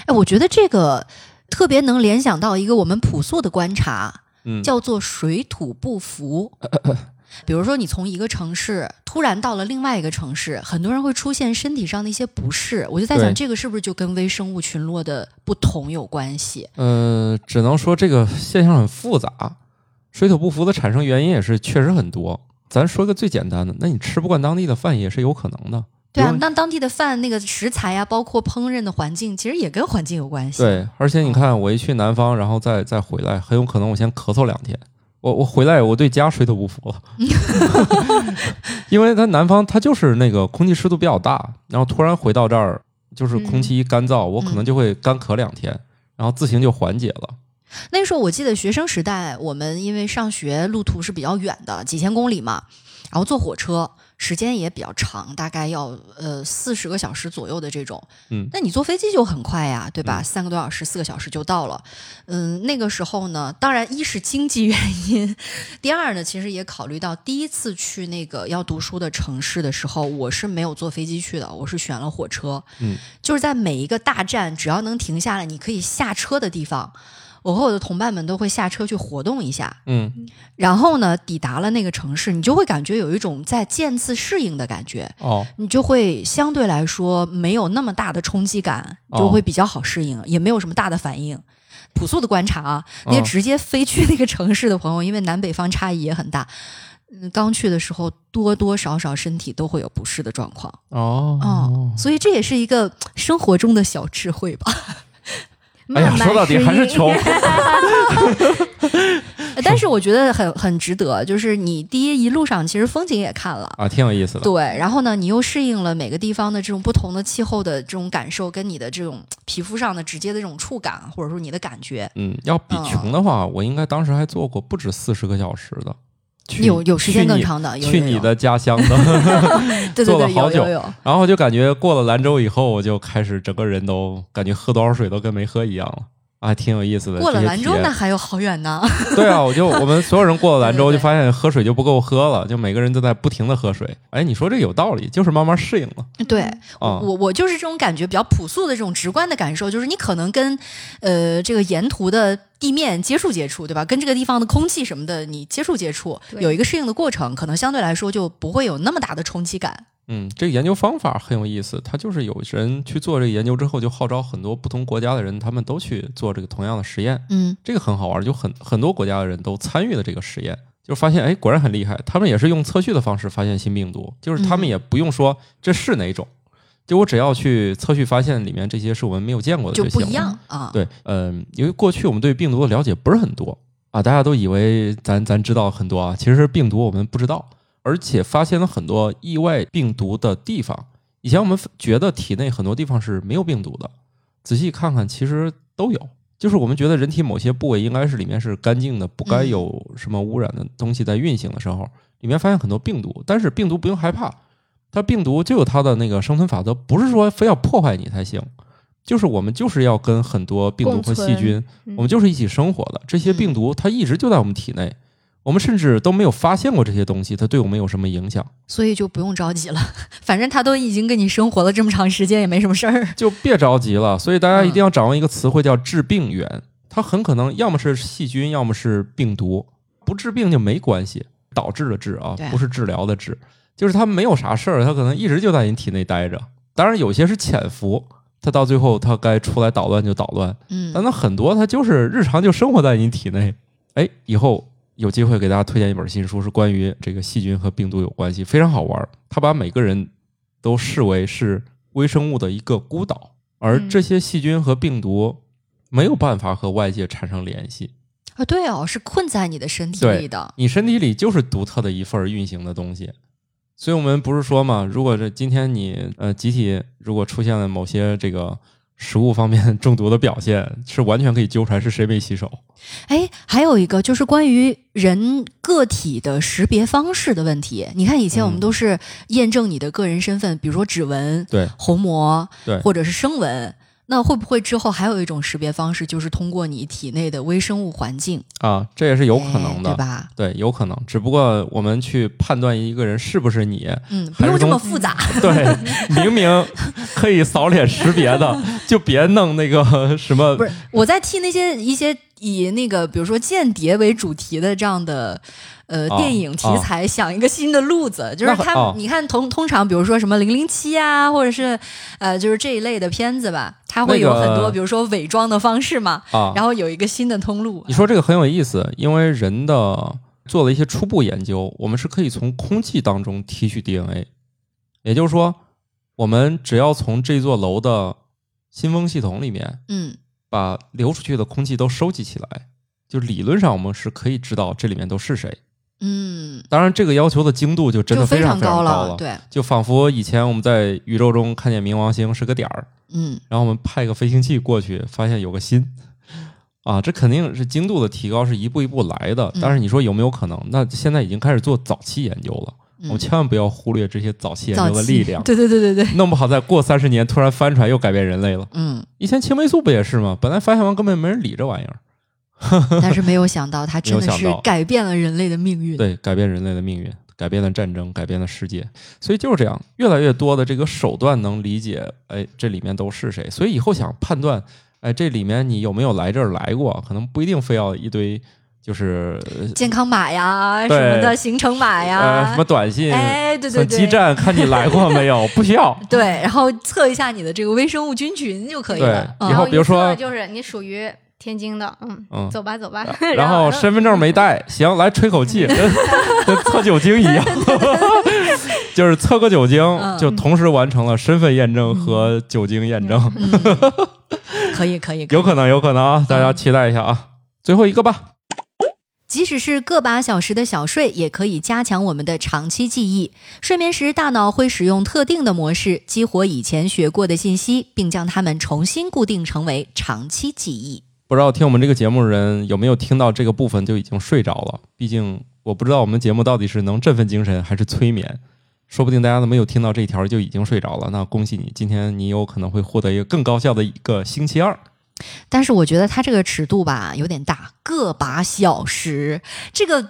哎，我觉得这个特别能联想到一个我们朴素的观察，嗯，叫做水土不服。比如说，你从一个城市突然到了另外一个城市，很多人会出现身体上的一些不适。我就在想，这个是不是就跟微生物群落的不同有关系？呃，只能说这个现象很复杂，水土不服的产生原因也是确实很多。咱说个最简单的，那你吃不惯当地的饭也是有可能的。对啊比如，那当地的饭那个食材啊、包括烹饪的环境，其实也跟环境有关系。，对，而且你看，我一去南方，然后再再回来，很有可能我先咳嗽两天，我我回来我对家水土不服了，因为它南方它就是那个空气湿度比较大，然后突然回到这儿就是空气一干燥，我可能就会干咳两天，然后自行就缓解了。那时候我记得学生时代，我们因为上学路途是比较远的，几千公里嘛，然后坐火车时间也比较长，大概要呃四十个小时左右的这种。嗯那你坐飞机就很快呀，对吧？嗯三个多小时、四个小时就到了。嗯，那个时候呢，当然一是经济原因，第二呢，其实也考虑到第一次去那个要读书的城市的时候，我是没有坐飞机去的，我是选了火车。嗯，就是在每一个大站，只要能停下来，你可以下车的地方。我和我的同伴们都会下车去活动一下，嗯然后呢，抵达了那个城市，你就会感觉有一种在渐次适应的感觉，哦你就会相对来说没有那么大的冲击感，哦就会比较好适应，也没有什么大的反应。朴素的观察啊，那些嗯直接飞去那个城市的朋友，因为南北方差异也很大，嗯，刚去的时候多多少少身体都会有不适的状况。哦哦，所以这也是一个生活中的小智慧吧。哎呀，说到底还是穷。呃 但是我觉得很很值得，就是你第一一路上其实风景也看了。啊，挺有意思的。对，然后呢，你又适应了每个地方的这种不同的气候的这种感受，跟你的这种皮肤上的直接的这种触感，或者说你的感觉，嗯，要比嗯穷的话，我应该当时还做过不止四十个小时的，去有有时间更长的，去你的家乡的，对对对，做了好久然后就感觉过了兰州以后，我就开始整个人都感觉喝多少水都跟没喝一样了。啊，挺有意思的。过了兰州那还有好远呢。对啊，我就我们所有人过了兰州，就发现喝水就不够喝了，就每个人都在不停的喝水。哎，你说这有道理，就是慢慢适应了对，啊。我我就是这种感觉，比较朴素的这种直观的感受，就是你可能跟呃这个沿途的地面接触接触，对吧？跟这个地方的空气什么的，你接触接触，有一个适应的过程，可能相对来说就不会有那么大的冲击感。嗯，这个研究方法很有意思，它就是有人去做这个研究之后，就号召很多不同国家的人，他们都去做这个同样的实验。嗯这个很好玩，就很很多国家的人都参与了这个实验，就发现哎，果然很厉害。他们也是用测序的方式发现新病毒，就是他们嗯也不用说这是哪种，就我只要去测序发现里面这些是我们没有见过的就不一行了。样啊。对，嗯、因为过去我们对病毒的了解不是很多啊，大家都以为咱咱知道很多啊，其实病毒我们不知道，而且发现了很多意外病毒的地方。以前我们觉得体内很多地方是没有病毒的，仔细看看其实都有。就是我们觉得人体某些部位应该是里面是干净的，不该有什么污染的东西在运行的时候，里面发现很多病毒。但是病毒不用害怕，它病毒就有它的那个生存法则，不是说非要破坏你才行。就是我们就是要跟很多病毒和细菌，嗯我们就是一起生活的。这些病毒它一直就在我们体内，我们甚至都没有发现过这些东西，它对我们有什么影响，所以就不用着急了，反正它都已经跟你生活了这么长时间，也没什么事儿。就别着急了。所以大家一定要掌握一个词汇叫致病源，它很可能要么是细菌，要么是病毒，不治病就没关系，导致的治啊，不是治疗的治，就是他没有啥事儿，它可能一直就在你体内待着。当然有些是潜伏，他到最后他该出来捣乱就捣乱，嗯但它很多他就是日常就生活在你体内。哎，以后有机会给大家推荐一本新书，是关于这个细菌和病毒有关系，非常好玩儿。它把每个人都视为是微生物的一个孤岛，而嗯这些细菌和病毒没有办法和外界产生联系。啊，对哦，是困在你的身体里的。你身体里就是独特的一份运行的东西。所以我们不是说嘛，如果这今天你呃集体如果出现了某些这个食物方面中毒的表现，是完全可以揪出来是谁没洗手。哎，还有一个就是关于人个体的识别方式的问题。你看，以前我们嗯都是验证你的个人身份，比如说指纹、对虹膜，对或者是声纹。那会不会之后还有一种识别方式，就是通过你体内的微生物环境，啊，这也是有可能的，哎对吧？对，有可能。只不过我们去判断一个人是不是你，嗯，不用这么复杂。对，明明可以扫脸识别的，就别弄那个什么不是，我在替那些一些以那个比如说间谍为主题的这样的呃、哦电影题材想一个新的路子，就是他、哦你看通通常比如说什么零零七啊，或者是呃就是这一类的片子吧，它会有那个很多比如说伪装的方式嘛，啊。然后有一个新的通路。你说这个很有意思，因为人的做了一些初步研究，我们是可以从空气当中提取 DNA，也就是说，我们只要从这座楼的新风系统里面嗯把流出去的空气都收集起来，就理论上我们是可以知道这里面都是谁。嗯，当然，这个要求的精度就真的非常非常高了，对，就仿佛以前我们在宇宙中看见冥王星是个点儿，嗯然后我们派个飞行器过去，发现有个心。啊，这肯定是精度的提高，是一步一步来的。嗯但是你说有没有可能？那现在已经开始做早期研究了，我嗯们，千万不要忽略这些早期研究的力量。对对对对对，弄不好再过三十年，突然翻出来又改变人类了。嗯，以前青霉素不也是吗？本来发现完根本没人理这玩意儿，但是没有想到，它真的是改变了人类的命运。对，改变人类的命运，改变了战争，改变了世界。所以就是这样，越来越多的这个手段能理解，哎，这里面都是谁。所以以后想判断，哎，这里面你有没有来这儿来过，可能不一定非要一堆就是呃健康码呀，什么的行程码呃呀什么，短信、哎，对对对，基站，看你来过没有，不需要。对，然后测一下你的这个微生物菌群就可以了。对以嗯后比如说就是你属于天津的，嗯，嗯走吧走吧。然后身份证没带，行，来吹口气，跟跟测酒精一样，就是测个酒精，嗯就同时完成了身份验证和酒精验证，嗯，可以可以，可以有可能，有可能啊，大家期待一下啊。最后一个吧，即使是个把小时的小睡，也可以加强我们的长期记忆。睡眠时，大脑会使用特定的模式激活以前学过的信息，并将它们重新固定成为长期记忆。不知道听我们这个节目的人有没有听到这个部分就已经睡着了？毕竟我不知道我们节目到底是能振奋精神还是催眠，说不定大家都没有听到这条就已经睡着了。那恭喜你，今天你有可能会获得一个更高效的一个星期二。但是我觉得它这个尺度吧有点大，个把小时，这个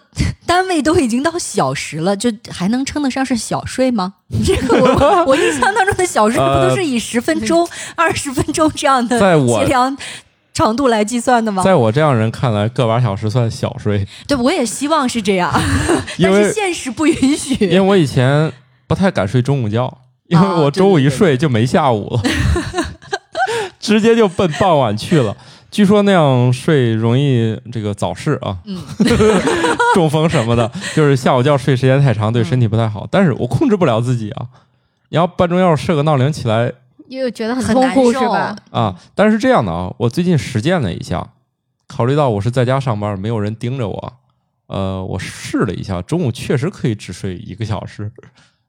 单位都已经到小时了，就还能称得上是小睡吗？这个我我印象当中的小睡不都是以十分钟、二十分钟这样的在我计量长度来计算的吗？在我这样人看来，个把小时算小睡，对，我也希望是这样，因但是为现实不允许 因为。我以前不太敢睡中午觉，因为我中午一睡就没下午了，直接就奔傍晚去了。据说那样睡容易这个早逝啊，嗯中风什么的，就是下午觉睡时间太长，对身体不太好。但是我控制不了自己啊，你要半中要设个闹铃起来又觉得很痛很难受苦是吧？啊。但是这样的啊，我最近实践了一下，考虑到我是在家上班，没有人盯着我，呃，我试了一下，中午确实可以只睡一个小时。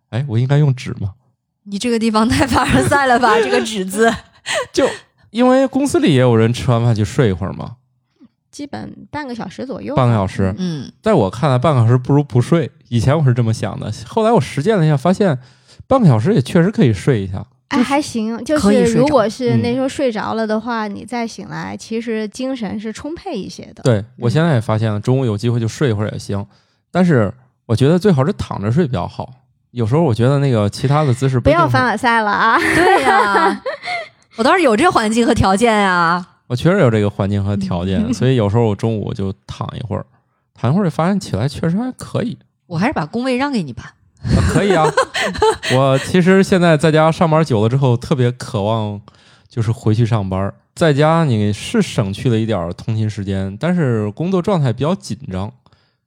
哎，我应该用纸吗？你这个地方太凡尔赛了吧？这个“纸”字，就因为公司里也有人吃完饭去睡一会儿嘛，基本半个小时左右。半个小时。嗯，在我看来，半个小时不如不睡。以前我是这么想的，后来我实践了一下，发现半个小时也确实可以睡一下。哎，还行，就是如果是嗯那时候睡着了的话，你再醒来，其实精神是充沛一些的。对我现在也发现了，中午有机会就睡一会儿也行，但是我觉得最好是躺着睡比较好。有时候我觉得那个其他的姿势不要凡尔赛了啊！对呀、我倒是有这环境和条件呀、我确实有这个环境和条件，嗯所以有时候我中午就躺一会儿，躺一会儿就发现起来确实还可以。我还是把工位让给你吧。啊，可以啊。我其实现在在家上班久了之后，特别渴望就是回去上班。在家你是省去了一点儿通勤时间，但是工作状态比较紧张。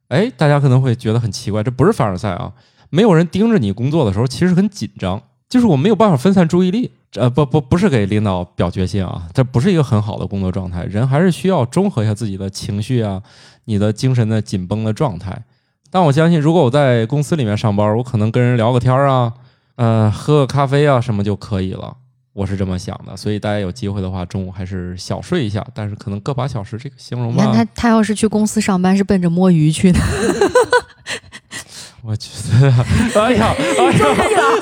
哎，大家可能会觉得很奇怪，这不是凡尔赛啊。没有人盯着你工作的时候，其实很紧张，就是我没有办法分散注意力。呃，不不不是给领导表决心啊，这不是一个很好的工作状态。人还是需要中和一下自己的情绪啊，你的精神的紧绷的状态。但我相信，如果我在公司里面上班，我可能跟人聊个天儿啊，呃，喝个咖啡啊什么就可以了。我是这么想的，所以大家有机会的话，中午还是小睡一下，但是可能个把小时这个形容你看他，，他要是去公司上班，是奔着摸鱼去的。我觉得，哎呀，哎呀，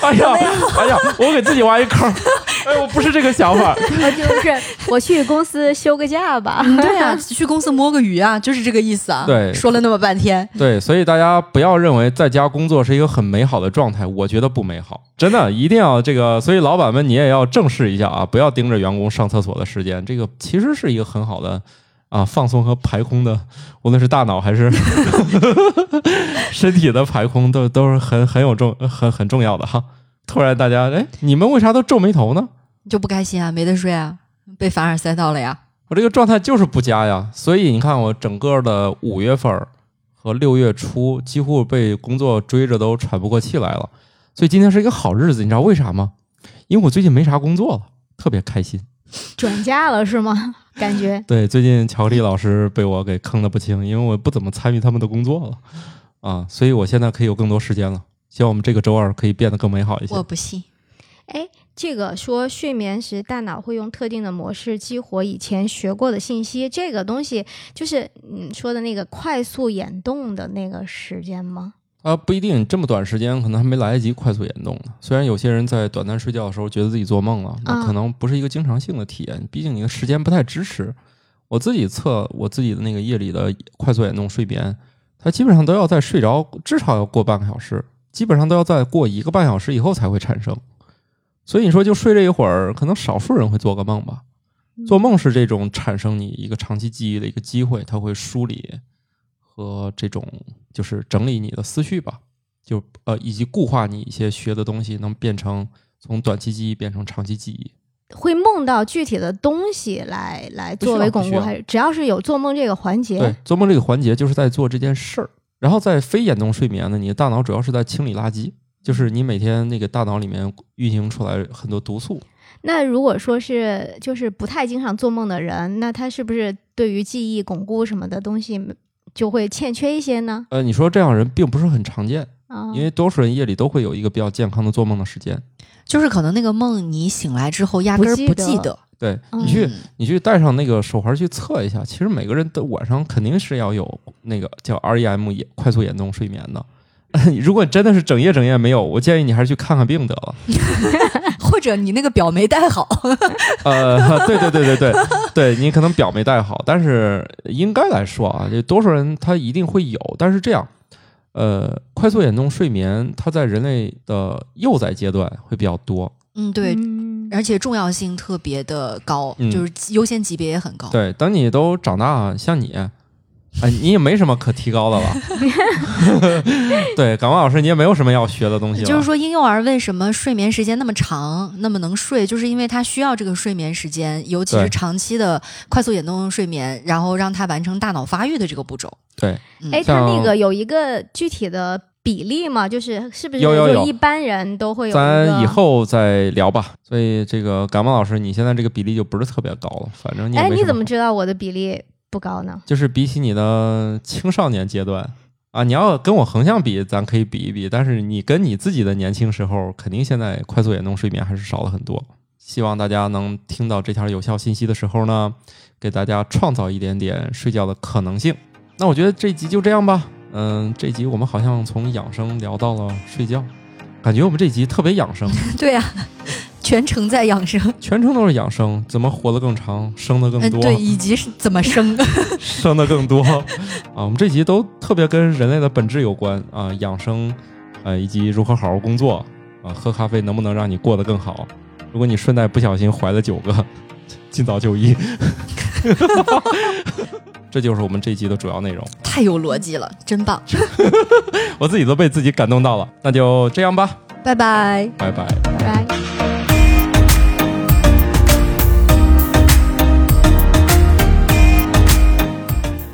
哎呀，哎呀，我给自己挖一坑儿，哎，我不是这个想法，我就是我去公司休个假吧。对呀、去公司摸个鱼啊，就是这个意思啊。对说了那么半天，对，所以大家不要认为在家工作是一个很美好的状态，我觉得不美好，真的一定要这个。所以老板们，你也要正视一下啊，不要盯着员工上厕所的时间，这个其实是一个很好的啊放松和排空的，无论是大脑还是 身体的排空，都都是很很有重很很重要的哈。突然大家哎，你们为啥都皱眉头呢？就不开心啊，没得睡啊，被凡尔赛到了呀。我这个状态就是不佳呀，所以你看我整个的五月份儿和六月初几乎被工作追着都喘不过气来了，所以今天是一个好日子，你知道为啥吗？因为我最近没啥工作了，特别开心。转嫁了是吗？感觉 对，最近巧克力老师被我给坑的不轻，因为我不怎么参与他们的工作了啊，所以我现在可以有更多时间了。希望我们这个周二可以变得更美好一些我。不信。哎，这个说睡眠时大脑会用特定的模式激活以前学过的信息，这个东西就是你说的那个快速眼动的那个时间吗？啊，不一定，这么短时间可能还没来得及快速眼动呢。虽然有些人在短暂睡觉的时候觉得自己做梦了，那啊可能不是一个经常性的体验，毕竟你的时间不太支持。我自己测我自己的那个夜里的快速眼动睡眠，它基本上都要在睡着至少要过半个小时，基本上都要在过一个半小时以后才会产生。所以你说就睡这一会儿，可能少数人会做个梦吧。做梦是这种产生你一个长期记忆的一个机会，它会梳理和这种就是整理你的思绪吧，就呃以及固化你一些学的东西，能变成从短期记忆变成长期记忆。会梦到具体的东西来来作为巩固，还是只要是有做梦这个环节？对，做梦这个环节就是在做这件事儿。然后在非眼动睡眠呢，你的大脑主要是在清理垃圾，就是你每天那个大脑里面运行出来很多毒素。那如果说是就是不太经常做梦的人，那他是不是对于记忆巩固什么的东西就会欠缺一些呢？呃，你说这样人并不是很常见，啊，因为多数人夜里都会有一个比较健康的做梦的时间。就是可能那个梦你醒来之后压根儿不不记得，对嗯你去嗯你去戴上那个手环去测一下，其实每个人的晚上肯定是要有那个叫 REM 眼快速眼动睡眠的。如果你真的是整夜整夜没有，我建议你还是去看看病得了。或者你那个表没戴好，呃，对对对对对，对你可能表没戴好，但是应该来说啊，这多数人他一定会有。但是这样，呃，快速眼动睡眠它在人类的幼崽阶段会比较多。嗯，对，嗯而且重要性特别的高，嗯就是优先级别也很高。对，等你都长大，像你，哎，你也没什么可提高的了。对，感冒老师，你也没有什么要学的东西。就是说，婴幼儿为什么睡眠时间那么长，那么能睡，就是因为他需要这个睡眠时间，尤其是长期的快速眼动睡眠，然后让他完成大脑发育的这个步骤。对，嗯哎，它那个有一个具体的比例吗？就是是不是有有有就一般人都会有一咱以后再聊吧。所以这个感冒老师，你现在这个比例就不是特别高了，反正你也哎，你怎么知道我的比例不高呢？就是比起你的青少年阶段啊，你要跟我横向比，咱可以比一比。但是你跟你自己的年轻时候，肯定现在快速眼动睡眠还是少了很多。希望大家能听到这条有效信息的时候呢，给大家创造一点点睡觉的可能性。那我觉得这集就这样吧。嗯，这集我们好像从养生聊到了睡觉，感觉我们这集特别养生，对呀、全程在养生，全程都是养生，怎么活得更长，生得更嗯，多。对，以及是怎么生。生得更多啊。我们这集都特别跟人类的本质有关啊，养生，呃，以及如何好好工作啊，喝咖啡能不能让你过得更好？如果你顺带不小心怀了九个，尽早就医。这就是我们这集的主要内容，太有逻辑了，真棒！我自己都被自己感动到了。那就这样吧，拜拜。拜拜。拜。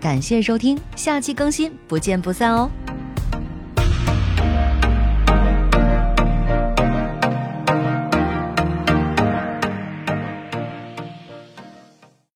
感谢收听，下期更新，不见不散哦。